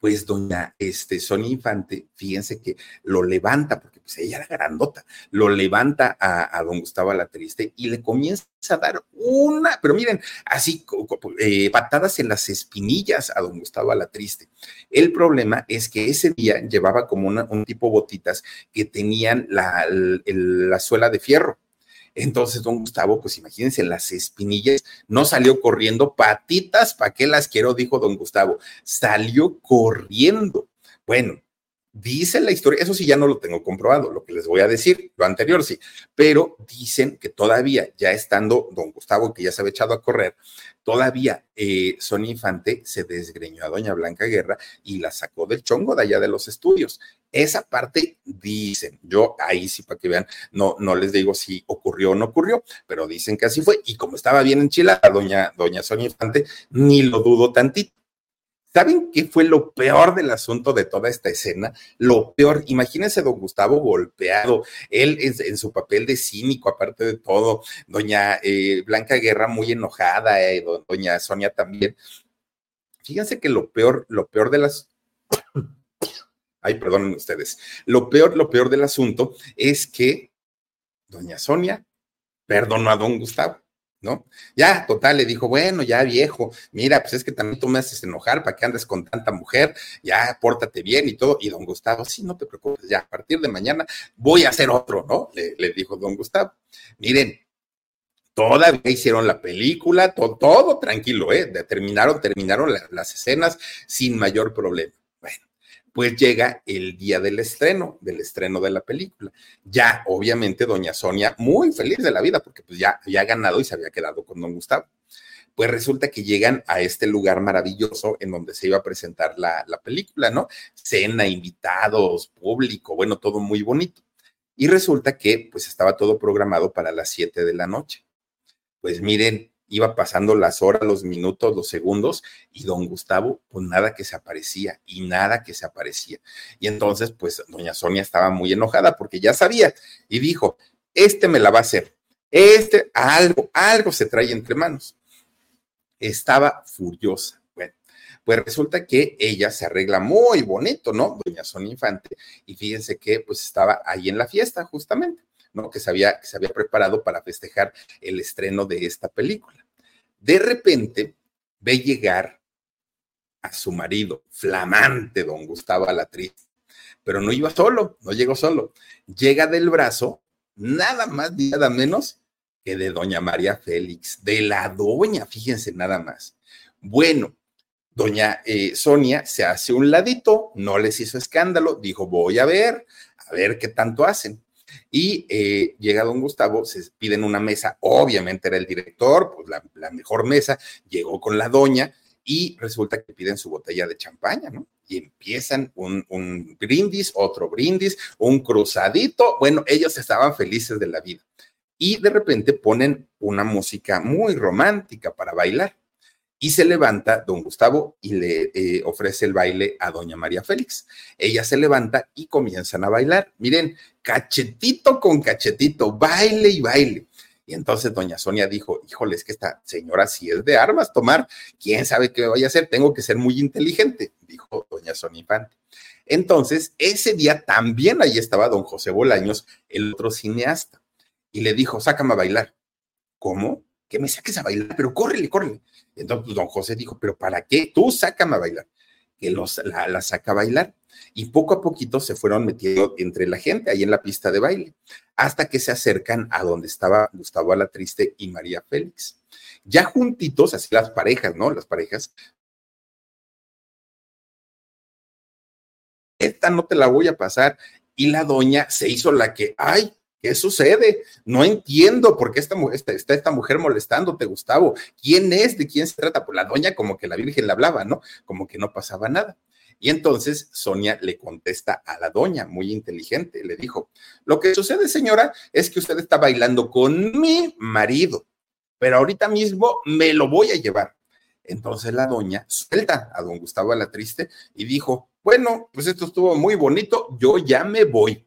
pues doña este, Sonia Infante, fíjense que lo levanta, porque pues ella era grandota, lo levanta a, don Gustavo la Triste y le comienza a dar una, pero miren, así eh, patadas en las espinillas a don Gustavo la Triste. El problema es que ese día llevaba como un tipo botitas que tenían la, la suela de fierro. Entonces, don Gustavo, pues imagínense, las espinillas, no salió corriendo, patitas, ¿para qué las quiero? Dijo don Gustavo, salió corriendo. Bueno, dice la historia, eso sí ya no lo tengo comprobado, lo que les voy a decir, lo anterior sí, pero dicen que todavía, ya estando don Gustavo, que ya se había echado a correr, todavía eh, Sonia Infante se desgreñó a doña Blanca Guerra y la sacó del chongo de allá de los estudios. Esa parte dicen, yo ahí sí para que vean, no, no les digo si ocurrió o no ocurrió, pero dicen que así fue. Y como estaba bien enchilada doña, doña Sonia Infante, ni lo dudo tantito. ¿Saben qué fue lo peor del asunto de toda esta escena? Lo peor, imagínense don Gustavo golpeado, él en, su papel de cínico, aparte de todo, doña eh, Blanca Guerra muy enojada, eh, doña Sonia también. Fíjense que lo peor, lo peor de las... Ay, perdonen ustedes. Lo peor, lo peor del asunto es que doña Sonia perdonó a don Gustavo. ¿No? Ya, total, le dijo, bueno, ya viejo, mira, pues es que también tú me haces enojar, ¿para que andes con tanta mujer? Ya, pórtate bien y todo. Y don Gustavo, sí, no te preocupes, ya, a partir de mañana voy a hacer otro, ¿no? Le, le dijo don Gustavo. Miren, Todavía hicieron la película, todo, todo tranquilo, ¿eh? Terminaron, terminaron las escenas sin mayor problema. Pues llega el día del estreno, del estreno de la película. Ya, obviamente, doña Sonia, muy feliz de la vida, porque pues ya había ganado y se había quedado con don Gustavo. Pues resulta que llegan a este lugar maravilloso en donde se iba a presentar la, la película, ¿no? Cena, invitados, público, bueno, todo muy bonito. Y resulta que pues estaba todo programado para las 7 de la noche pues miren, iba pasando las horas, los minutos, los segundos, y don Gustavo, pues nada que se aparecía, y nada que se aparecía. Y entonces, pues doña Sonia estaba muy enojada porque ya sabía, y dijo, este me la va a hacer, este algo, algo se trae entre manos. Estaba furiosa. Bueno, pues resulta que ella se arregla muy bonito, ¿no? Doña Sonia Infante, y fíjense que pues estaba ahí en la fiesta justamente. Que se había, que se había preparado para festejar el estreno de esta película. De repente ve llegar a su marido, flamante don Gustavo Alatriz, pero no iba solo, no llegó solo. Llega del brazo, nada más ni nada menos que de doña María Félix, de la doña, fíjense nada más. Bueno, doña eh, Sonia se hace un ladito, no les hizo escándalo, dijo, voy a ver, a ver qué tanto hacen. Y eh, llega don Gustavo, se piden una mesa, obviamente era el director, pues la, mejor mesa, llegó con la doña y resulta que piden su botella de champaña, ¿no? Y empiezan un, un brindis, otro brindis, un cruzadito, bueno, ellos estaban felices de la vida. Y de repente ponen una música muy romántica para bailar. Y se levanta don Gustavo y le eh, ofrece el baile a doña María Félix. Ella se levanta y comienzan a bailar. Miren, cachetito con cachetito, baile y baile. Y entonces doña Sonia dijo, híjole, es que esta señora sí es de armas tomar, quién sabe qué voy a hacer, tengo que ser muy inteligente, dijo doña Sonia Infante. Entonces, ese día también ahí estaba don José Bolaños, el otro cineasta, y le dijo, sácame a bailar. ¿Cómo? Que me saques a bailar, pero córrele, córrele. Entonces, pues, don José dijo, pero ¿para qué? Tú sácame a bailar. Que los, la, saca a bailar. Y poco a poquito se fueron metiendo entre la gente ahí en la pista de baile, hasta que se acercan a donde estaba Gustavo Alatriste y María Félix. Ya juntitos, así las parejas, ¿no? Las parejas. Esta no te la voy a pasar. Y la doña se hizo la que, ay, ¿Qué sucede? No entiendo por qué esta, está esta mujer molestándote, Gustavo. ¿Quién es? ¿De quién se trata? Pues la doña como que la Virgen le hablaba, ¿no? Como que no pasaba nada. Y entonces Sonia le contesta a la doña, muy inteligente, le dijo, lo que sucede, señora, es que usted está bailando con mi marido, pero ahorita mismo me lo voy a llevar. Entonces la doña suelta a don Gustavo a la triste y dijo, bueno, pues esto estuvo muy bonito, yo ya me voy.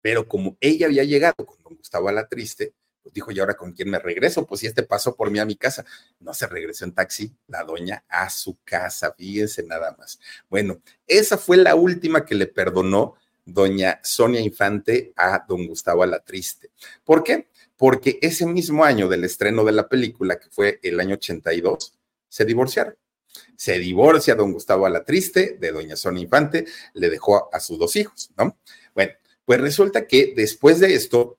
Pero como ella había llegado con don Gustavo la triste, pues dijo, ¿y ahora con quién me regreso? Pues si este pasó por mí a mi casa. No se regresó en taxi, la doña a su casa, fíjense nada más. Bueno, esa fue la última que le perdonó doña Sonia Infante a don Gustavo la triste. ¿Por qué? Porque ese mismo año del estreno de la película, que fue el año 82, se divorciaron. Se divorcia don Gustavo la triste de doña Sonia Infante, le dejó a sus dos hijos, ¿no? Bueno, pues resulta que después de esto,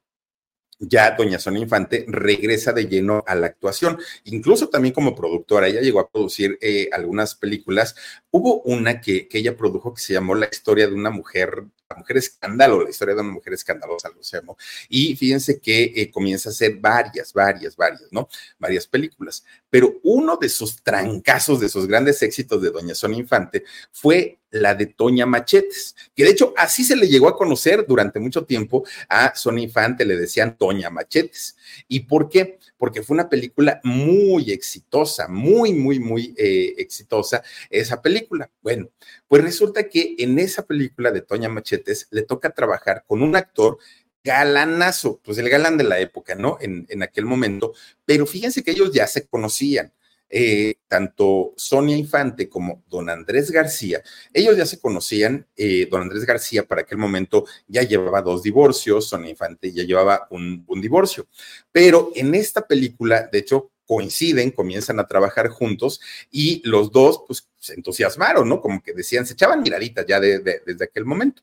ya doña Sonia Infante regresa de lleno a la actuación, incluso también como productora. Ella llegó a producir eh, algunas películas. Hubo una que, ella produjo que se llamó La historia de una mujer la mujer escándalo, la historia de una mujer escandalosa, lo llamo. Y fíjense que eh, comienza a hacer varias, varias, varias, ¿no? Varias películas. Pero uno de sus trancazos, de sus grandes éxitos de Doña Sonia Infante fue la de Toña Machetes, que de hecho así se le llegó a conocer durante mucho tiempo a Sonia Infante, le decían Toña Machetes. ¿Y por qué? Porque fue una película muy exitosa, muy, muy, muy eh, exitosa esa película. Bueno, pues resulta que en esa película de Toña Machetes le toca trabajar con un actor galanazo, pues el galán de la época, ¿no? En, en aquel momento, pero fíjense que ellos ya se conocían. Eh, tanto Sonia Infante como don Andrés García, ellos ya se conocían, eh, don Andrés García para aquel momento ya llevaba dos divorcios, Sonia Infante ya llevaba un, divorcio, pero en esta película, de hecho, coinciden, comienzan a trabajar juntos y los dos pues se entusiasmaron, ¿no? Como que decían, se echaban miraditas ya desde aquel momento.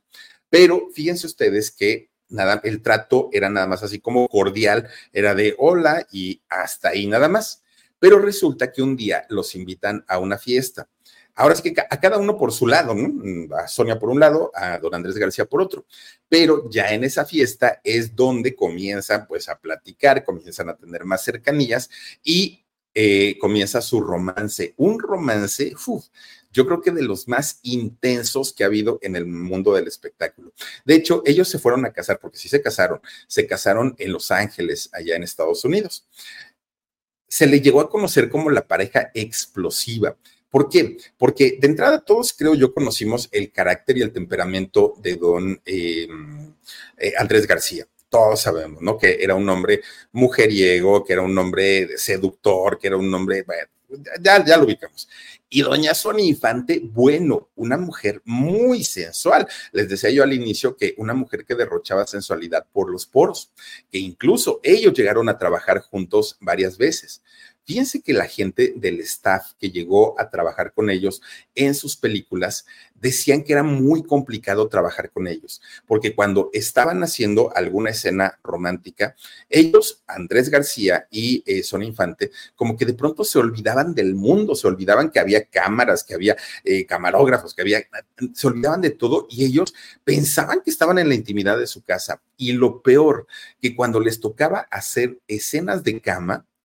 Pero fíjense ustedes que nada, el trato era nada más así como cordial, era de hola y hasta ahí nada más. Pero resulta que un día los invitan a una fiesta. Ahora es que a cada uno por su lado, ¿no? Mm, a Sonia por un lado, a don Andrés García por otro. Pero ya en esa fiesta es donde comienzan pues a platicar, comienzan a tener más cercanías y eh, comienza su romance. Un romance, yo creo que de los más intensos que ha habido en el mundo del espectáculo. De hecho, ellos se fueron a casar, porque sí se casaron, se casaron en Los Ángeles, allá en Estados Unidos. Se le llegó a conocer como la pareja explosiva. ¿Por qué? Porque de entrada todos creo yo conocimos el carácter y el temperamento de don eh, eh, Andrés García todos sabemos, ¿no? Que era un hombre mujeriego, que era un hombre seductor, que era un hombre, bueno, ya, ya lo ubicamos. Y doña Sonia Infante, bueno, una mujer muy sensual. Les decía yo al inicio que una mujer que derrochaba sensualidad por los poros, que incluso ellos llegaron a trabajar juntos varias veces. Fíjense que la gente del staff que llegó a trabajar con ellos en sus películas decían que era muy complicado trabajar con ellos, porque cuando estaban haciendo alguna escena romántica, ellos, Andrés García y eh, Son Infante, como que de pronto se olvidaban del mundo, se olvidaban que había cámaras, que había eh, camarógrafos, que había, se olvidaban de todo y ellos pensaban que estaban en la intimidad de su casa. Y lo peor, que cuando les tocaba hacer escenas de cama,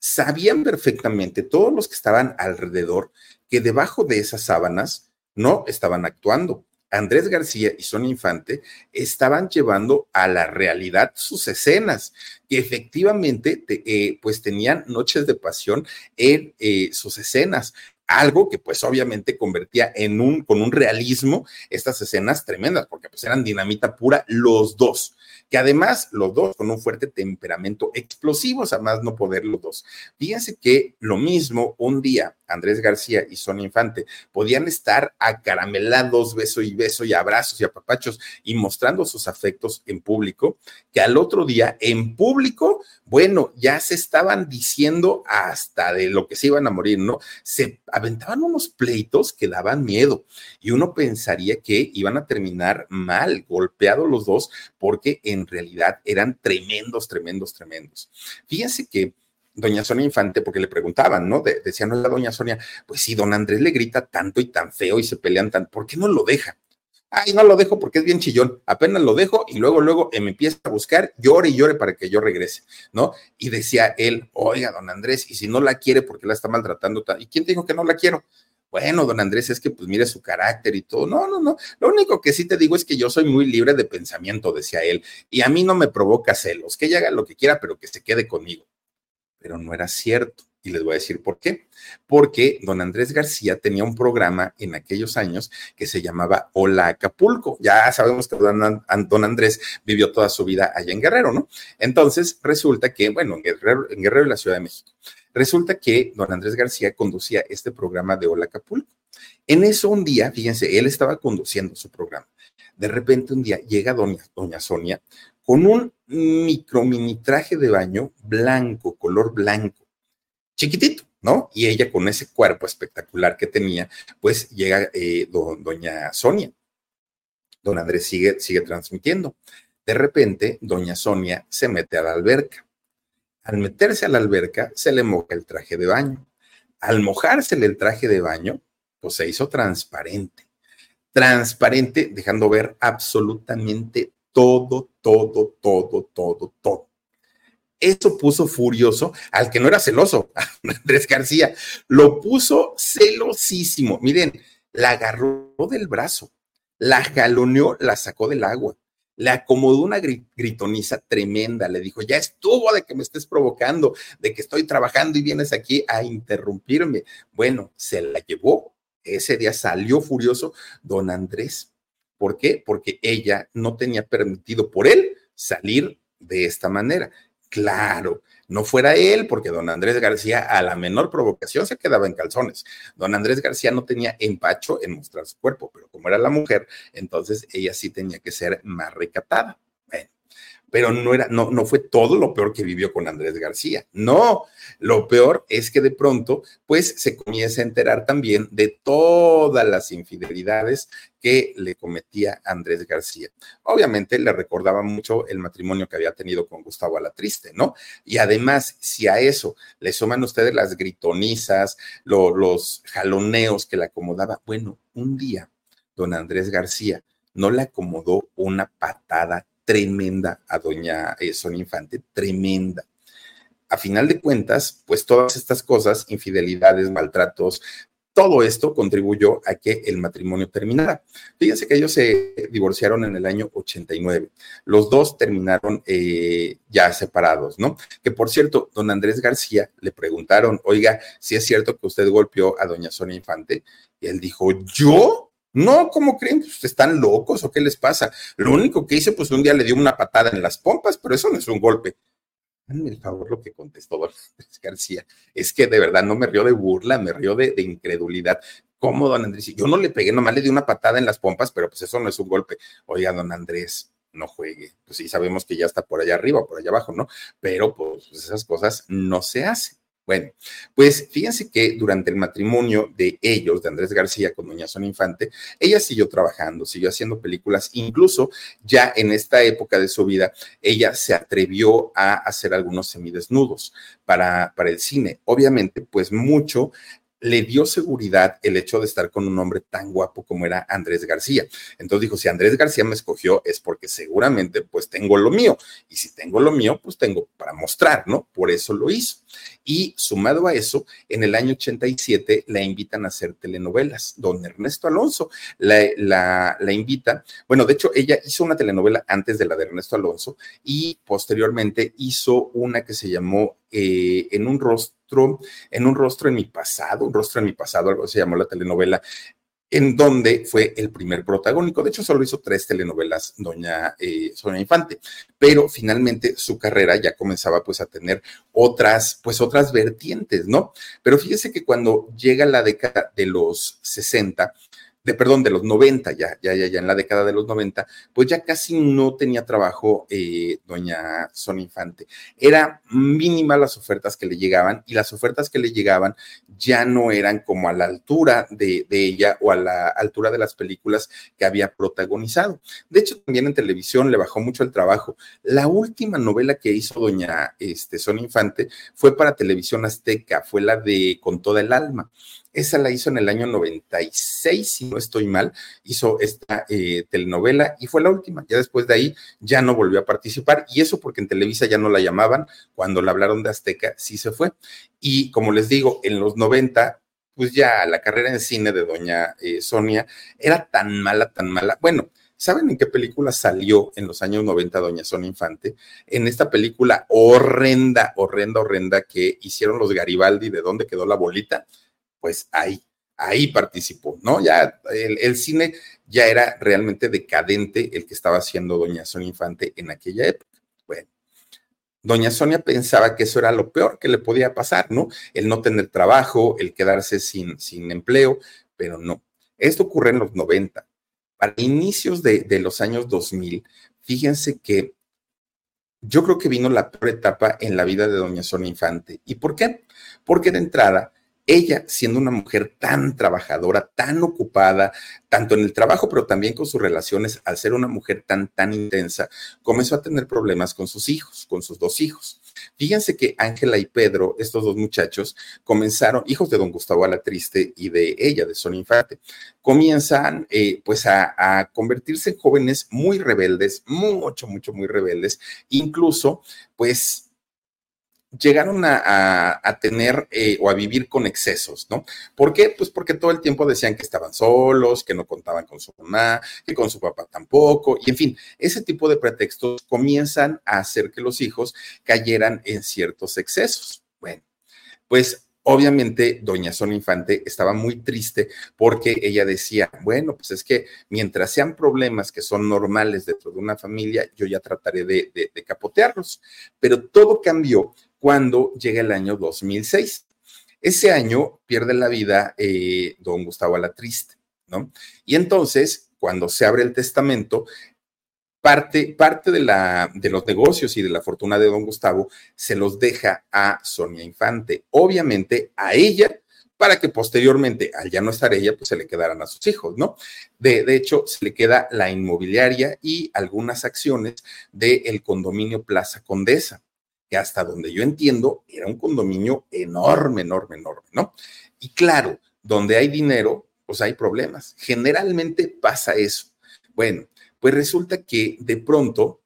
sabían perfectamente todos los que estaban alrededor que debajo de esas sábanas no estaban actuando. Andrés García y Son Infante estaban llevando a la realidad sus escenas, que efectivamente eh, pues tenían noches de pasión en eh, sus escenas algo que pues obviamente convertía en un, con un realismo estas escenas tremendas, porque pues eran dinamita pura los dos que además los dos con un fuerte temperamento explosivos, a más no poder los dos. Fíjense que lo mismo un día Andrés García y Sonia Infante podían estar acaramelados, beso y beso y abrazos y apapachos y mostrando sus afectos en público, que al otro día en público, bueno, ya se estaban diciendo hasta de lo que se iban a morir, ¿no? Se aventaban unos pleitos que daban miedo y uno pensaría que iban a terminar mal, golpeados los dos, porque en realidad eran tremendos, tremendos, tremendos. Fíjense que doña Sonia Infante, porque le preguntaban, ¿no? decían, no, la doña Sonia, pues sí, don Andrés le grita tanto y tan feo y se pelean tan, ¿por qué no lo deja? Ay, no lo dejo porque es bien chillón. Apenas lo dejo y luego, luego me empieza a buscar, llore y llore para que yo regrese, ¿no? Y decía él, oiga, don Andrés, y si no la quiere porque la está maltratando, ¿y quién dijo que no la quiero? Bueno, don Andrés, es que pues mire su carácter y todo. No, no, no. Lo único que sí te digo es que yo soy muy libre de pensamiento, decía él, y a mí no me provoca celos, que ella haga lo que quiera, pero que se quede conmigo pero no era cierto. Y les voy a decir por qué. Porque don Andrés García tenía un programa en aquellos años que se llamaba Hola Acapulco. Ya sabemos que don, Andrés vivió toda su vida allá en Guerrero, ¿no? Entonces resulta que, bueno, en Guerrero, en Guerrero y la Ciudad de México. Resulta que don Andrés García conducía este programa de Hola Acapulco. En eso un día, fíjense, él estaba conduciendo su programa. De repente un día llega doña, doña Sonia con un micro mini traje de baño blanco, color blanco, chiquitito, ¿no? Y ella con ese cuerpo espectacular que tenía, pues llega eh, doña Sonia. Don Andrés sigue, sigue transmitiendo. De repente, doña Sonia se mete a la alberca. Al meterse a la alberca, se le moja el traje de baño. Al mojársele el traje de baño, pues se hizo transparente. Transparente, dejando ver absolutamente todo, todo, todo, todo, todo. Eso puso furioso al que no era celoso, Andrés García. Lo puso celosísimo. Miren, la agarró del brazo, la jaloneó, la sacó del agua, le acomodó una gritoniza tremenda, le dijo, ya estuvo de que me estés provocando, de que estoy trabajando y vienes aquí a interrumpirme. Bueno, se la llevó. Ese día salió furioso don Andrés ¿Por qué? Porque ella no tenía permitido por él salir de esta manera. Claro, no fuera él, porque don Andrés García a la menor provocación se quedaba en calzones. Don Andrés García no tenía empacho en mostrar su cuerpo, pero como era la mujer, entonces ella sí tenía que ser más recatada. Pero no era, no, no fue todo lo peor que vivió con Andrés García. No, lo peor es que de pronto, pues se comienza a enterar también de todas las infidelidades que le cometía Andrés García. Obviamente le recordaba mucho el matrimonio que había tenido con Gustavo Alatriste, ¿no? Y además, si a eso le suman ustedes las gritonizas, los jaloneos que le acomodaba, bueno, un día, don Andrés García no le acomodó una patada tremenda a doña eh, Sonia Infante, tremenda. A final de cuentas, pues todas estas cosas, infidelidades, maltratos, todo esto contribuyó a que el matrimonio terminara. Fíjense que ellos se divorciaron en el año 89. Los dos terminaron eh, ya separados, ¿no? Que por cierto, don Andrés García le preguntaron, oiga, si es cierto que usted golpeó a doña Sonia Infante. Y él dijo, ¿yo? No, ¿cómo creen? Pues están locos o qué les pasa. Lo único que hice, pues un día le dio una patada en las pompas, pero eso no es un golpe. Háganme el favor lo que contestó Andrés García. Es que de verdad no me río de burla, me río de, incredulidad. ¿Cómo, don Andrés? Yo no le pegué, nomás le di una patada en las pompas, pero pues eso no es un golpe. Oiga, don Andrés, no juegue. Pues sí, sabemos que ya está por allá arriba, por allá abajo, ¿no? Pero pues esas cosas no se hacen. Bueno, pues fíjense que durante el matrimonio de ellos, de Andrés García con Doña Sonia Infante, ella siguió trabajando, siguió haciendo películas, incluso ya en esta época de su vida, ella se atrevió a hacer algunos semidesnudos para, para el cine. Obviamente, pues mucho le dio seguridad el hecho de estar con un hombre tan guapo como era Andrés García. Entonces dijo, si Andrés García me escogió es porque seguramente pues tengo lo mío. Y si tengo lo mío, pues tengo para mostrar, ¿no? Por eso lo hizo. Y sumado a eso, en el año 87 la invitan a hacer telenovelas. Don Ernesto Alonso la, la, invita. Bueno, de hecho, ella hizo una telenovela antes de la de Ernesto Alonso y posteriormente hizo una que se llamó eh, En un rostro en un rostro en mi pasado, un rostro en mi pasado, algo se llamó la telenovela, en donde fue el primer protagónico. De hecho, solo hizo tres telenovelas, doña eh, Sonia Infante, pero finalmente su carrera ya comenzaba pues a tener otras, pues otras vertientes, ¿no? Pero fíjese que cuando llega la década de los 60, de perdón, de los 90, ya, ya, ya, ya en la década de los 90, pues ya casi no tenía trabajo eh, doña Sonia Infante. Era mínima las ofertas que le llegaban y las ofertas que le llegaban ya no eran como a la altura de, de ella o a la altura de las películas que había protagonizado. De hecho, también en televisión le bajó mucho el trabajo. La última novela que hizo doña este, Infante fue para televisión azteca, fue la de Con toda el alma. Esa la hizo en el año 96, si no estoy mal, hizo esta eh, telenovela y fue la última. Ya después de ahí ya no volvió a participar y eso porque en Televisa ya no la llamaban. Cuando la hablaron de Azteca, sí se fue. Y como les digo, en los 90, pues ya la carrera en cine de doña eh, Sonia era tan mala, tan mala. Bueno, ¿Saben en qué película salió en los años 90 Doña Sonia Infante? En esta película horrenda, horrenda, horrenda que hicieron los Garibaldi, ¿de dónde quedó la bolita? Pues ahí, ahí participó, ¿no? Ya el, cine ya era realmente decadente el que estaba haciendo Doña Sonia Infante en aquella época. Bueno, Doña Sonia pensaba que eso era lo peor que le podía pasar, ¿no? El no tener trabajo, el quedarse sin, sin empleo, pero no. Esto ocurre en los 90. Para inicios de, de los años 2000, fíjense que yo creo que vino la peor etapa en la vida de Doña Sonia Infante. ¿Y por qué? Porque de entrada ella, siendo una mujer tan trabajadora, tan ocupada, tanto en el trabajo, pero también con sus relaciones, al ser una mujer tan, tan intensa, comenzó a tener problemas con sus hijos, con sus dos hijos. Fíjense que Ángela y Pedro, estos dos muchachos, comenzaron, hijos de don Gustavo Alatriste y de ella, de Sonia Infante, comienzan eh, pues a convertirse en jóvenes muy rebeldes, mucho, mucho, muy rebeldes, incluso pues llegaron a, tener eh, o a vivir con excesos, ¿no? ¿Por qué? Pues porque todo el tiempo decían que estaban solos, que no contaban con su mamá, que con su papá tampoco, y en fin, ese tipo de pretextos comienzan a hacer que los hijos cayeran en ciertos excesos. Bueno, pues Obviamente, doña Sonia Infante estaba muy triste porque ella decía, bueno, pues es que mientras sean problemas que son normales dentro de una familia, yo ya trataré de, capotearlos. Pero todo cambió cuando llega el año 2006. Ese año pierde la vida eh, don Gustavo Alatriste, ¿no? Y entonces, cuando se abre el testamento, parte, parte de, de los negocios y de la fortuna de don Gustavo se los deja a Sonia Infante. Obviamente a ella para que posteriormente, al ya no estar ella, pues se le quedaran a sus hijos, ¿no? De, de hecho, se le queda la inmobiliaria y algunas acciones del condominio Plaza Condesa, que hasta donde yo entiendo era un condominio enorme, enorme, enorme, ¿no? Y claro, donde hay dinero, pues hay problemas. Generalmente pasa eso. Bueno, pues resulta que de pronto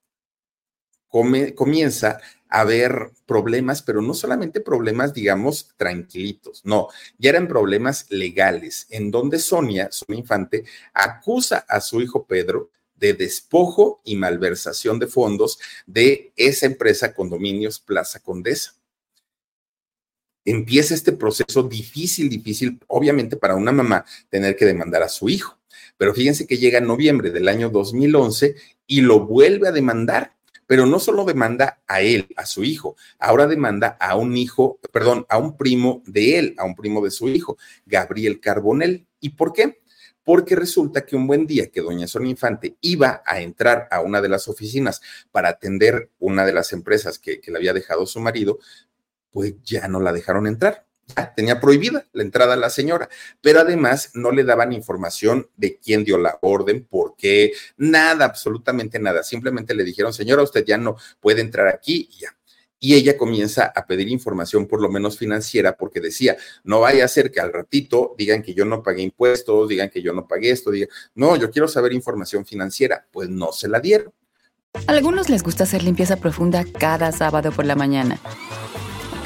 comienza a haber problemas, pero no solamente problemas, digamos, tranquilitos, no, ya eran problemas legales, en donde Sonia, su infante, acusa a su hijo Pedro de despojo y malversación de fondos de esa empresa Condominios Plaza Condesa. Empieza este proceso difícil, difícil, obviamente para una mamá tener que demandar a su hijo. Pero fíjense que llega en noviembre del año 2011 y lo vuelve a demandar. Pero no solo demanda a él, a su hijo, ahora demanda a un hijo, perdón, a un primo de él, a un primo de su hijo, Gabriel Carbonel. ¿Y por qué? Porque resulta que un buen día que doña Sonia Infante iba a entrar a una de las oficinas para atender una de las empresas que, que le había dejado su marido, pues ya no la dejaron entrar tenía prohibida la entrada a la señora, pero además no le daban información de quién dio la orden, por qué, nada, absolutamente nada. Simplemente le dijeron, señora, usted ya no puede entrar aquí y ya. Y ella comienza a pedir información, por lo menos financiera, porque decía, no vaya a ser que al ratito digan que yo no pagué impuestos, digan que yo no pagué esto, digan, no, yo quiero saber información financiera. Pues no se la dieron. A algunos les gusta hacer limpieza profunda cada sábado por la mañana.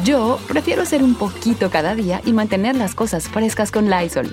Yo prefiero hacer un poquito cada día y mantener las cosas frescas con Lysol.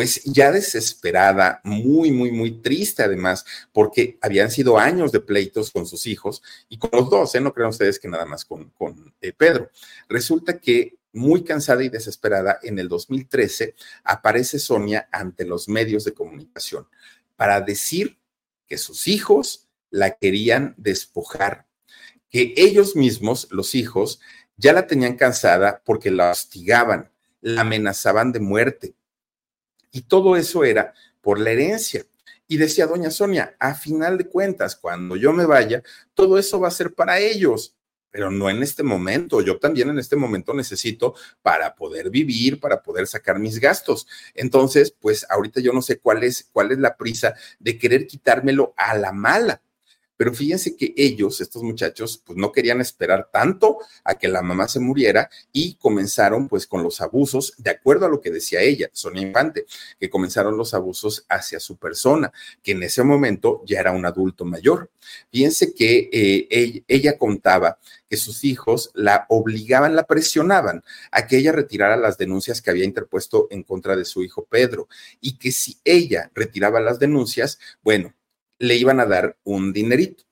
pues ya desesperada, muy, muy, muy triste además, porque habían sido años de pleitos con sus hijos y con los dos, ¿eh? no crean ustedes que nada más con, con eh, Pedro. Resulta que muy cansada y desesperada, en el 2013 aparece Sonia ante los medios de comunicación para decir que sus hijos la querían despojar, que ellos mismos, los hijos, ya la tenían cansada porque la hostigaban, la amenazaban de muerte, y todo eso era por la herencia. Y decía doña Sonia, a final de cuentas, cuando yo me vaya, todo eso va a ser para ellos, pero no en este momento. Yo también en este momento necesito para poder vivir, para poder sacar mis gastos. Entonces, pues ahorita yo no sé cuál es, cuál es la prisa de querer quitármelo a la mala. Pero fíjense que ellos, estos muchachos, pues no querían esperar tanto a que la mamá se muriera y comenzaron pues con los abusos, de acuerdo a lo que decía ella, Sonia Infante, que comenzaron los abusos hacia su persona, que en ese momento ya era un adulto mayor. Fíjense que eh, ella, contaba que sus hijos la obligaban, la presionaban a que ella retirara las denuncias que había interpuesto en contra de su hijo Pedro y que si ella retiraba las denuncias, bueno, le iban a dar un dinerito,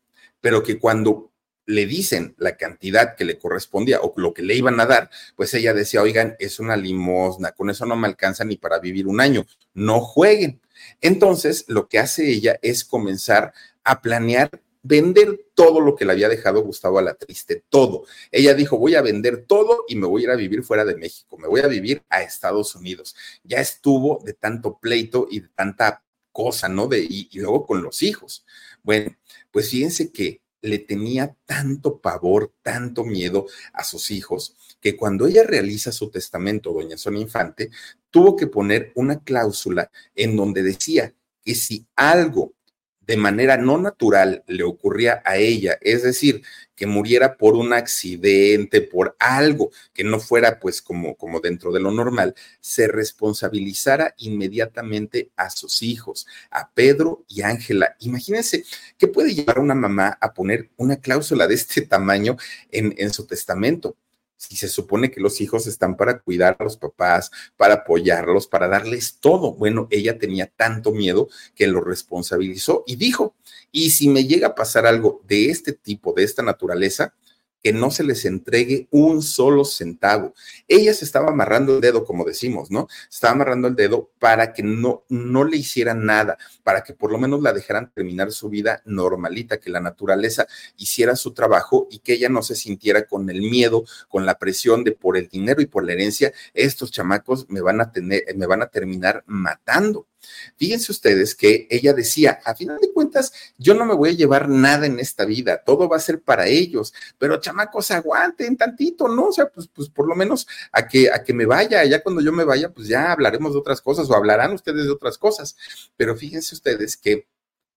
pero que cuando le dicen la cantidad que le correspondía o lo que le iban a dar, pues ella decía, oigan, es una limosna, con eso no me alcanza ni para vivir un año, no jueguen. Entonces, lo que hace ella es comenzar a planear vender todo lo que le había dejado Gustavo a la triste, todo. Ella dijo, voy a vender todo y me voy a ir a vivir fuera de México, me voy a vivir a Estados Unidos. Ya estuvo de tanto pleito y de tanta cosa, ¿no? De, y, luego con los hijos. Bueno, pues fíjense que le tenía tanto pavor, tanto miedo a sus hijos, que cuando ella realiza su testamento, doña Sonia Infante, tuvo que poner una cláusula en donde decía que si algo de manera no natural le ocurría a ella, es decir, que muriera por un accidente, por algo que no fuera pues como, como dentro de lo normal, se responsabilizara inmediatamente a sus hijos, a Pedro y Ángela. Imagínense, ¿qué puede llevar una mamá a poner una cláusula de este tamaño en, en su testamento? Si se supone que los hijos están para cuidar a los papás, para apoyarlos, para darles todo. Bueno, ella tenía tanto miedo que lo responsabilizó y dijo, y si me llega a pasar algo de este tipo, de esta naturaleza, que no se les entregue un solo centavo. Ella se estaba amarrando el dedo, como decimos, ¿no? Estaba amarrando el dedo para que no, no le hicieran nada, para que por lo menos la dejaran terminar su vida normalita, que la naturaleza hiciera su trabajo y que ella no se sintiera con el miedo, con la presión de por el dinero y por la herencia, estos chamacos me van a tener, me van a terminar matando. Fíjense ustedes que ella decía, a final de cuentas, yo no me voy a llevar nada en esta vida, todo va a ser para ellos, pero chamacos, aguanten tantito, ¿no? O sea, pues, pues por lo menos a que, a que me vaya, ya cuando yo me vaya, pues ya hablaremos de otras cosas o hablarán ustedes de otras cosas. Pero fíjense ustedes que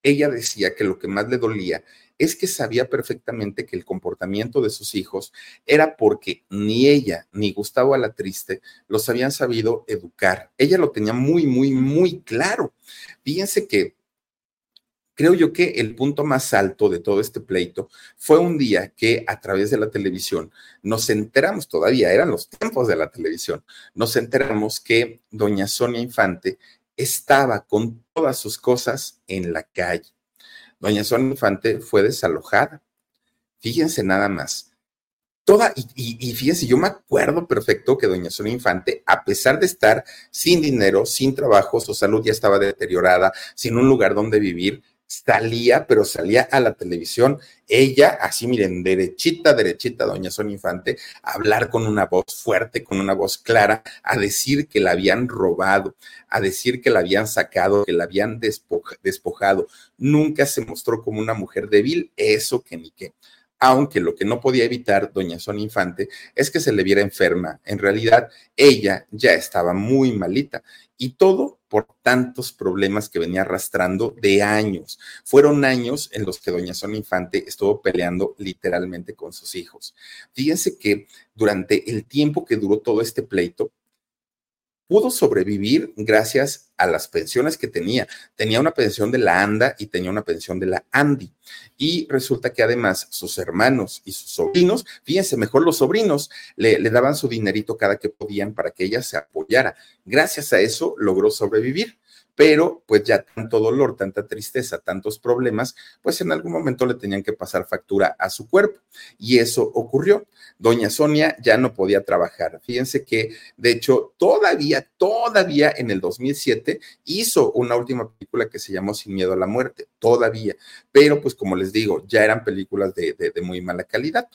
ella decía que lo que más le dolía es que sabía perfectamente que el comportamiento de sus hijos era porque ni ella ni Gustavo la Triste los habían sabido educar. Ella lo tenía muy, muy, muy claro. Fíjense que creo yo que el punto más alto de todo este pleito fue un día que a través de la televisión nos enteramos, todavía eran los tiempos de la televisión, nos enteramos que doña Sonia Infante estaba con todas sus cosas en la calle doña Sonia Infante fue desalojada. Fíjense nada más. Toda, y, fíjense, yo me acuerdo perfecto que doña Sonia Infante, a pesar de estar sin dinero, sin trabajo, su salud ya estaba deteriorada, sin un lugar donde vivir, salía, pero salía a la televisión, ella, así miren, derechita, derechita, doña Sonia Infante, a hablar con una voz fuerte, con una voz clara, a decir que la habían robado, a decir que la habían sacado, que la habían despojado. Nunca se mostró como una mujer débil, eso que ni qué aunque lo que no podía evitar doña Sonia Infante es que se le viera enferma. En realidad, ella ya estaba muy malita y todo por tantos problemas que venía arrastrando de años. Fueron años en los que doña Sonia Infante estuvo peleando literalmente con sus hijos. Fíjense que durante el tiempo que duró todo este pleito, pudo sobrevivir gracias a las pensiones que tenía. Tenía una pensión de la ANDA y tenía una pensión de la ANDI. Y resulta que además sus hermanos y sus sobrinos, fíjense, mejor los sobrinos, le, le daban su dinerito cada que podían para que ella se apoyara. Gracias a eso logró sobrevivir pero pues ya tanto dolor, tanta tristeza, tantos problemas, pues en algún momento le tenían que pasar factura a su cuerpo. Y eso ocurrió. Doña Sonia ya no podía trabajar. Fíjense que, de hecho, todavía, todavía en el 2007 hizo una última película que se llamó Sin Miedo a la Muerte, todavía. Pero pues como les digo, ya eran películas de, de muy mala calidad.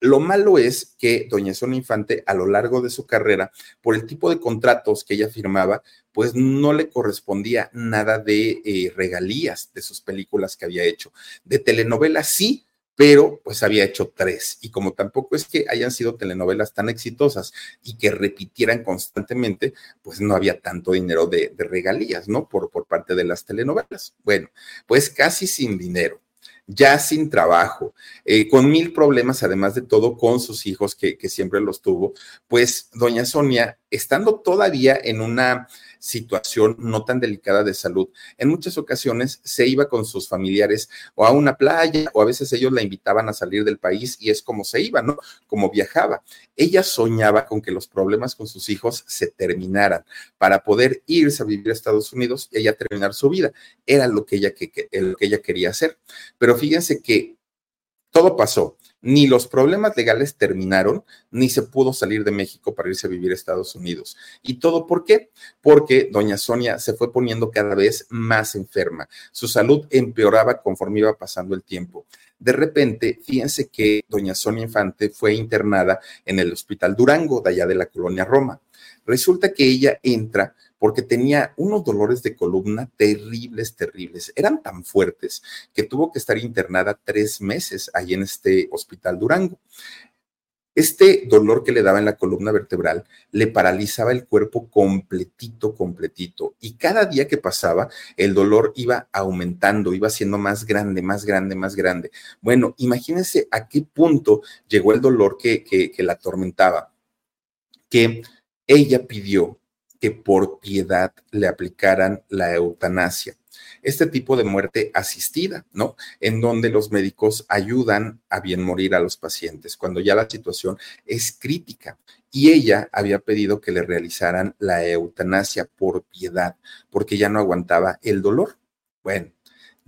Lo malo es que doña Sonia Infante a lo largo de su carrera, por el tipo de contratos que ella firmaba, pues no le correspondía nada de eh, regalías de sus películas que había hecho. De telenovelas sí, pero pues había hecho tres. Y como tampoco es que hayan sido telenovelas tan exitosas y que repitieran constantemente, pues no había tanto dinero de, regalías, ¿no? Por, por parte de las telenovelas. Bueno, pues casi sin dinero ya sin trabajo, eh, con mil problemas, además de todo, con sus hijos, que, que siempre los tuvo, pues doña Sonia, estando todavía en una situación no tan delicada de salud, en muchas ocasiones se iba con sus familiares o a una playa o a veces ellos la invitaban a salir del país y es como se iba, ¿no? Como viajaba. Ella soñaba con que los problemas con sus hijos se terminaran para poder irse a vivir a Estados Unidos y ella terminar su vida. Era lo que ella, que, lo que ella quería hacer. Pero fíjense que todo pasó ni los problemas legales terminaron, ni se pudo salir de México para irse a vivir a Estados Unidos. ¿Y todo por qué? Porque doña Sonia se fue poniendo cada vez más enferma. Su salud empeoraba conforme iba pasando el tiempo. De repente, fíjense que doña Sonia Infante fue internada en el Hospital Durango, de allá de la colonia Roma. Resulta que ella entra porque tenía unos dolores de columna terribles, terribles. Eran tan fuertes que tuvo que estar internada tres meses ahí en este hospital Durango. Este dolor que le daba en la columna vertebral le paralizaba el cuerpo completito, completito. Y cada día que pasaba, el dolor iba aumentando, iba siendo más grande, más grande, más grande. Bueno, imagínense a qué punto llegó el dolor que, que, que la atormentaba, que ella pidió que por piedad le aplicaran la eutanasia este tipo de muerte asistida, ¿no? En donde los médicos ayudan a bien morir a los pacientes cuando ya la situación es crítica. Y ella había pedido que le realizaran la eutanasia por piedad, porque ya no aguantaba el dolor. Bueno,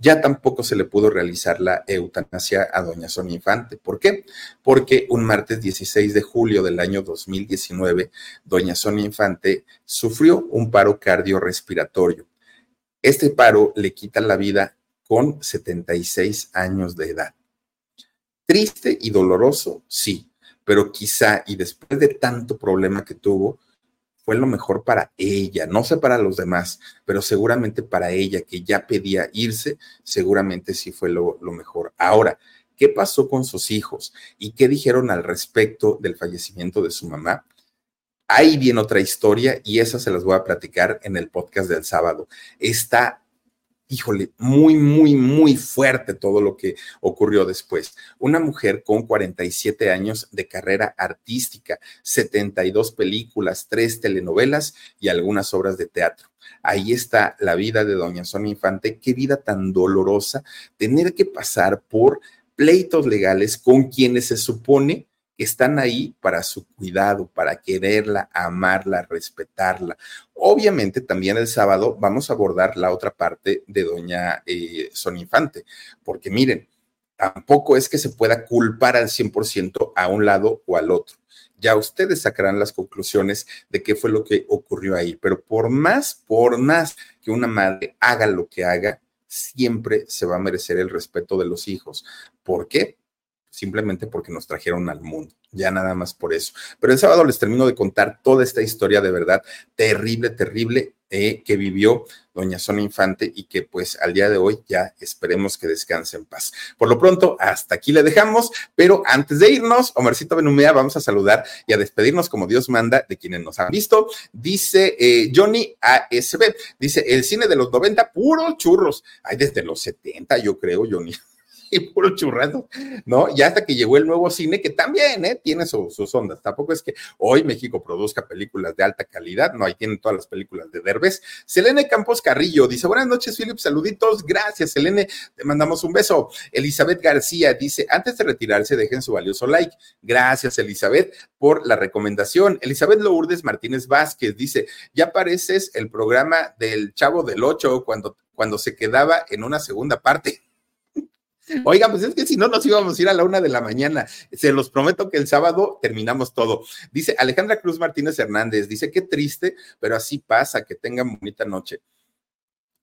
ya tampoco se le pudo realizar la eutanasia a doña Sonia Infante. ¿Por qué? Porque un martes 16 de julio del año 2019, doña Sonia Infante sufrió un paro cardiorrespiratorio. Este paro le quita la vida con 76 años de edad. Triste y doloroso, sí, pero quizá y después de tanto problema que tuvo, fue lo mejor para ella, no sé para los demás, pero seguramente para ella que ya pedía irse, seguramente sí fue lo, lo mejor. Ahora, ¿qué pasó con sus hijos y qué dijeron al respecto del fallecimiento de su mamá? Ahí viene otra historia y esa se las voy a platicar en el podcast del sábado. Está, híjole, muy, muy, muy fuerte todo lo que ocurrió después. Una mujer con 47 años de carrera artística, 72 películas, tres telenovelas y algunas obras de teatro. Ahí está la vida de doña Sonia Infante. Qué vida tan dolorosa tener que pasar por pleitos legales con quienes se supone están ahí para su cuidado, para quererla, amarla, respetarla. Obviamente también el sábado vamos a abordar la otra parte de doña eh, Son Infante, porque miren, tampoco es que se pueda culpar al 100% a un lado o al otro. Ya ustedes sacarán las conclusiones de qué fue lo que ocurrió ahí, pero por más, por más que una madre haga lo que haga, siempre se va a merecer el respeto de los hijos. ¿Por qué? Simplemente porque nos trajeron al mundo, ya nada más por eso. Pero el sábado les termino de contar toda esta historia de verdad terrible, terrible eh, que vivió doña Sonia Infante y que pues al día de hoy ya esperemos que descanse en paz. Por lo pronto, hasta aquí le dejamos, pero antes de irnos, Omarcito Benumea, vamos a saludar y a despedirnos como Dios manda de quienes nos han visto. Dice eh, Johnny ASB, dice, el cine de los 90, puros churros. Hay desde los 70, yo creo, Johnny puro churrado, ¿no? Ya hasta que llegó el nuevo cine, que también ¿eh? tiene sus ondas. Tampoco es que hoy México produzca películas de alta calidad, no, ahí tienen todas las películas de Derbez. Selene Campos Carrillo dice: Buenas noches, Philip, saluditos. Gracias, Selene, te mandamos un beso. Elizabeth García dice: Antes de retirarse, dejen su valioso like. Gracias, Elizabeth, por la recomendación. Elizabeth Lourdes Martínez Vázquez dice: Ya pareces el programa del Chavo del Ocho cuando, cuando se quedaba en una segunda parte. Oiga, pues es que si no nos íbamos a ir a la una de la mañana. Se los prometo que el sábado terminamos todo. Dice Alejandra Cruz Martínez Hernández, dice qué triste, pero así pasa, que tengan bonita noche.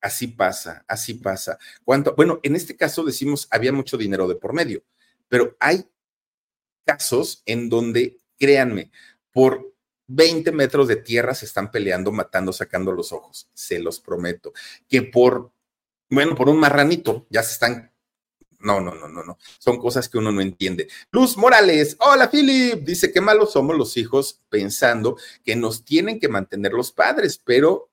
Así pasa, así pasa. ¿Cuánto? Bueno, en este caso decimos había mucho dinero de por medio, pero hay casos en donde, créanme, por 20 metros de tierra se están peleando, matando, sacando los ojos. Se los prometo. Que por, bueno, por un marranito ya se están no, no, no, no, no. Son cosas que uno no entiende. Luz Morales, hola Philip, dice que malos somos los hijos pensando que nos tienen que mantener los padres, pero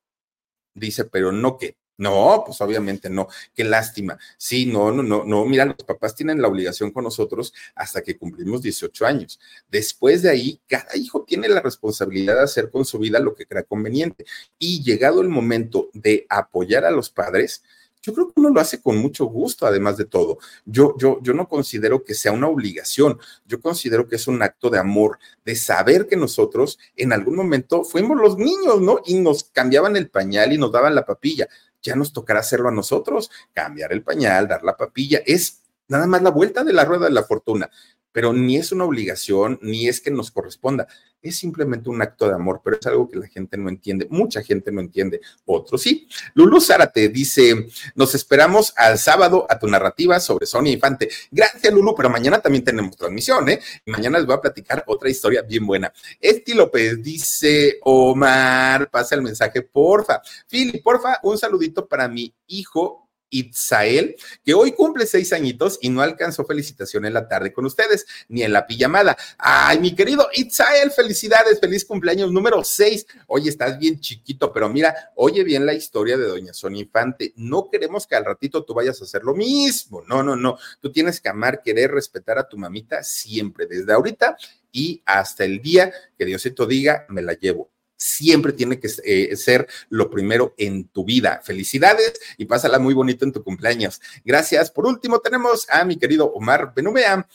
dice, pero no que. No, pues obviamente no. Qué lástima. Sí, no, no, no, no. Mira, los papás tienen la obligación con nosotros hasta que cumplimos 18 años. Después de ahí, cada hijo tiene la responsabilidad de hacer con su vida lo que crea conveniente. Y llegado el momento de apoyar a los padres, yo creo que uno lo hace con mucho gusto, además de todo. Yo, yo, yo no considero que sea una obligación, yo considero que es un acto de amor, de saber que nosotros en algún momento fuimos los niños, ¿no? Y nos cambiaban el pañal y nos daban la papilla. Ya nos tocará hacerlo a nosotros, cambiar el pañal, dar la papilla. Es nada más la vuelta de la rueda de la fortuna pero ni es una obligación, ni es que nos corresponda, es simplemente un acto de amor, pero es algo que la gente no entiende, mucha gente no entiende, otros sí. Lulu Zárate dice, nos esperamos al sábado a tu narrativa sobre Sonia Infante. Gracias, Lulu, pero mañana también tenemos transmisión, ¿eh? Mañana les voy a platicar otra historia bien buena. Esti López dice, Omar, pasa el mensaje, porfa. Fili, porfa, un saludito para mi hijo Itzael, que hoy cumple seis añitos y no alcanzó felicitación en la tarde con ustedes, ni en la pijamada. Ay, mi querido Itzael, felicidades, feliz cumpleaños número seis. Oye, estás bien chiquito, pero mira, oye bien la historia de Doña Sonia Infante. No queremos que al ratito tú vayas a hacer lo mismo. No, no, no. Tú tienes que amar, querer, respetar a tu mamita siempre, desde ahorita y hasta el día que Diosito diga, me la llevo siempre tiene que eh, ser lo primero en tu vida. Felicidades y pásala muy bonito en tu cumpleaños. Gracias. Por último, tenemos a mi querido Omar Benumea.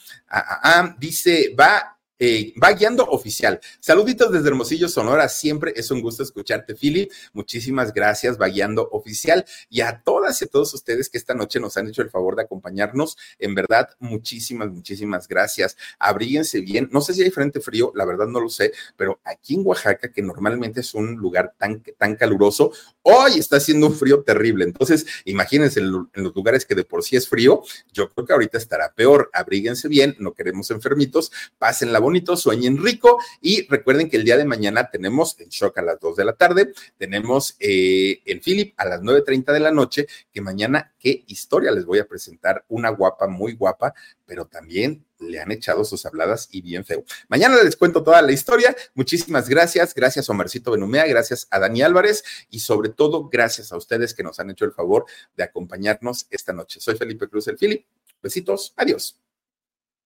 dice, va eh, va guiando oficial. Saluditos desde Hermosillo, Sonora. Siempre es un gusto escucharte, Philip. Muchísimas gracias, va guiando oficial. Y a todas y a todos ustedes que esta noche nos han hecho el favor de acompañarnos. En verdad, muchísimas, muchísimas gracias. Abríguense bien. No sé si hay frente frío, la verdad no lo sé, pero aquí en Oaxaca, que normalmente es un lugar tan, tan caluroso, hoy está haciendo un frío terrible. Entonces, imagínense en, los lugares que de por sí es frío, yo creo que ahorita estará peor. Abríguense bien, no queremos enfermitos, pasen la bonita sueñen rico y recuerden que el día de mañana tenemos el shock a las 2 de la tarde, tenemos eh, el Philip a las 9.30 de la noche, que mañana qué historia les voy a presentar, una guapa, muy guapa, pero también le han echado sus habladas y bien feo. Mañana les cuento toda la historia. Muchísimas gracias. Gracias a Omarcito Benumea, gracias a Dani Álvarez y sobre todo gracias a ustedes que nos han hecho el favor de acompañarnos esta noche. Soy Felipe Cruz el Philip. Besitos. Adiós.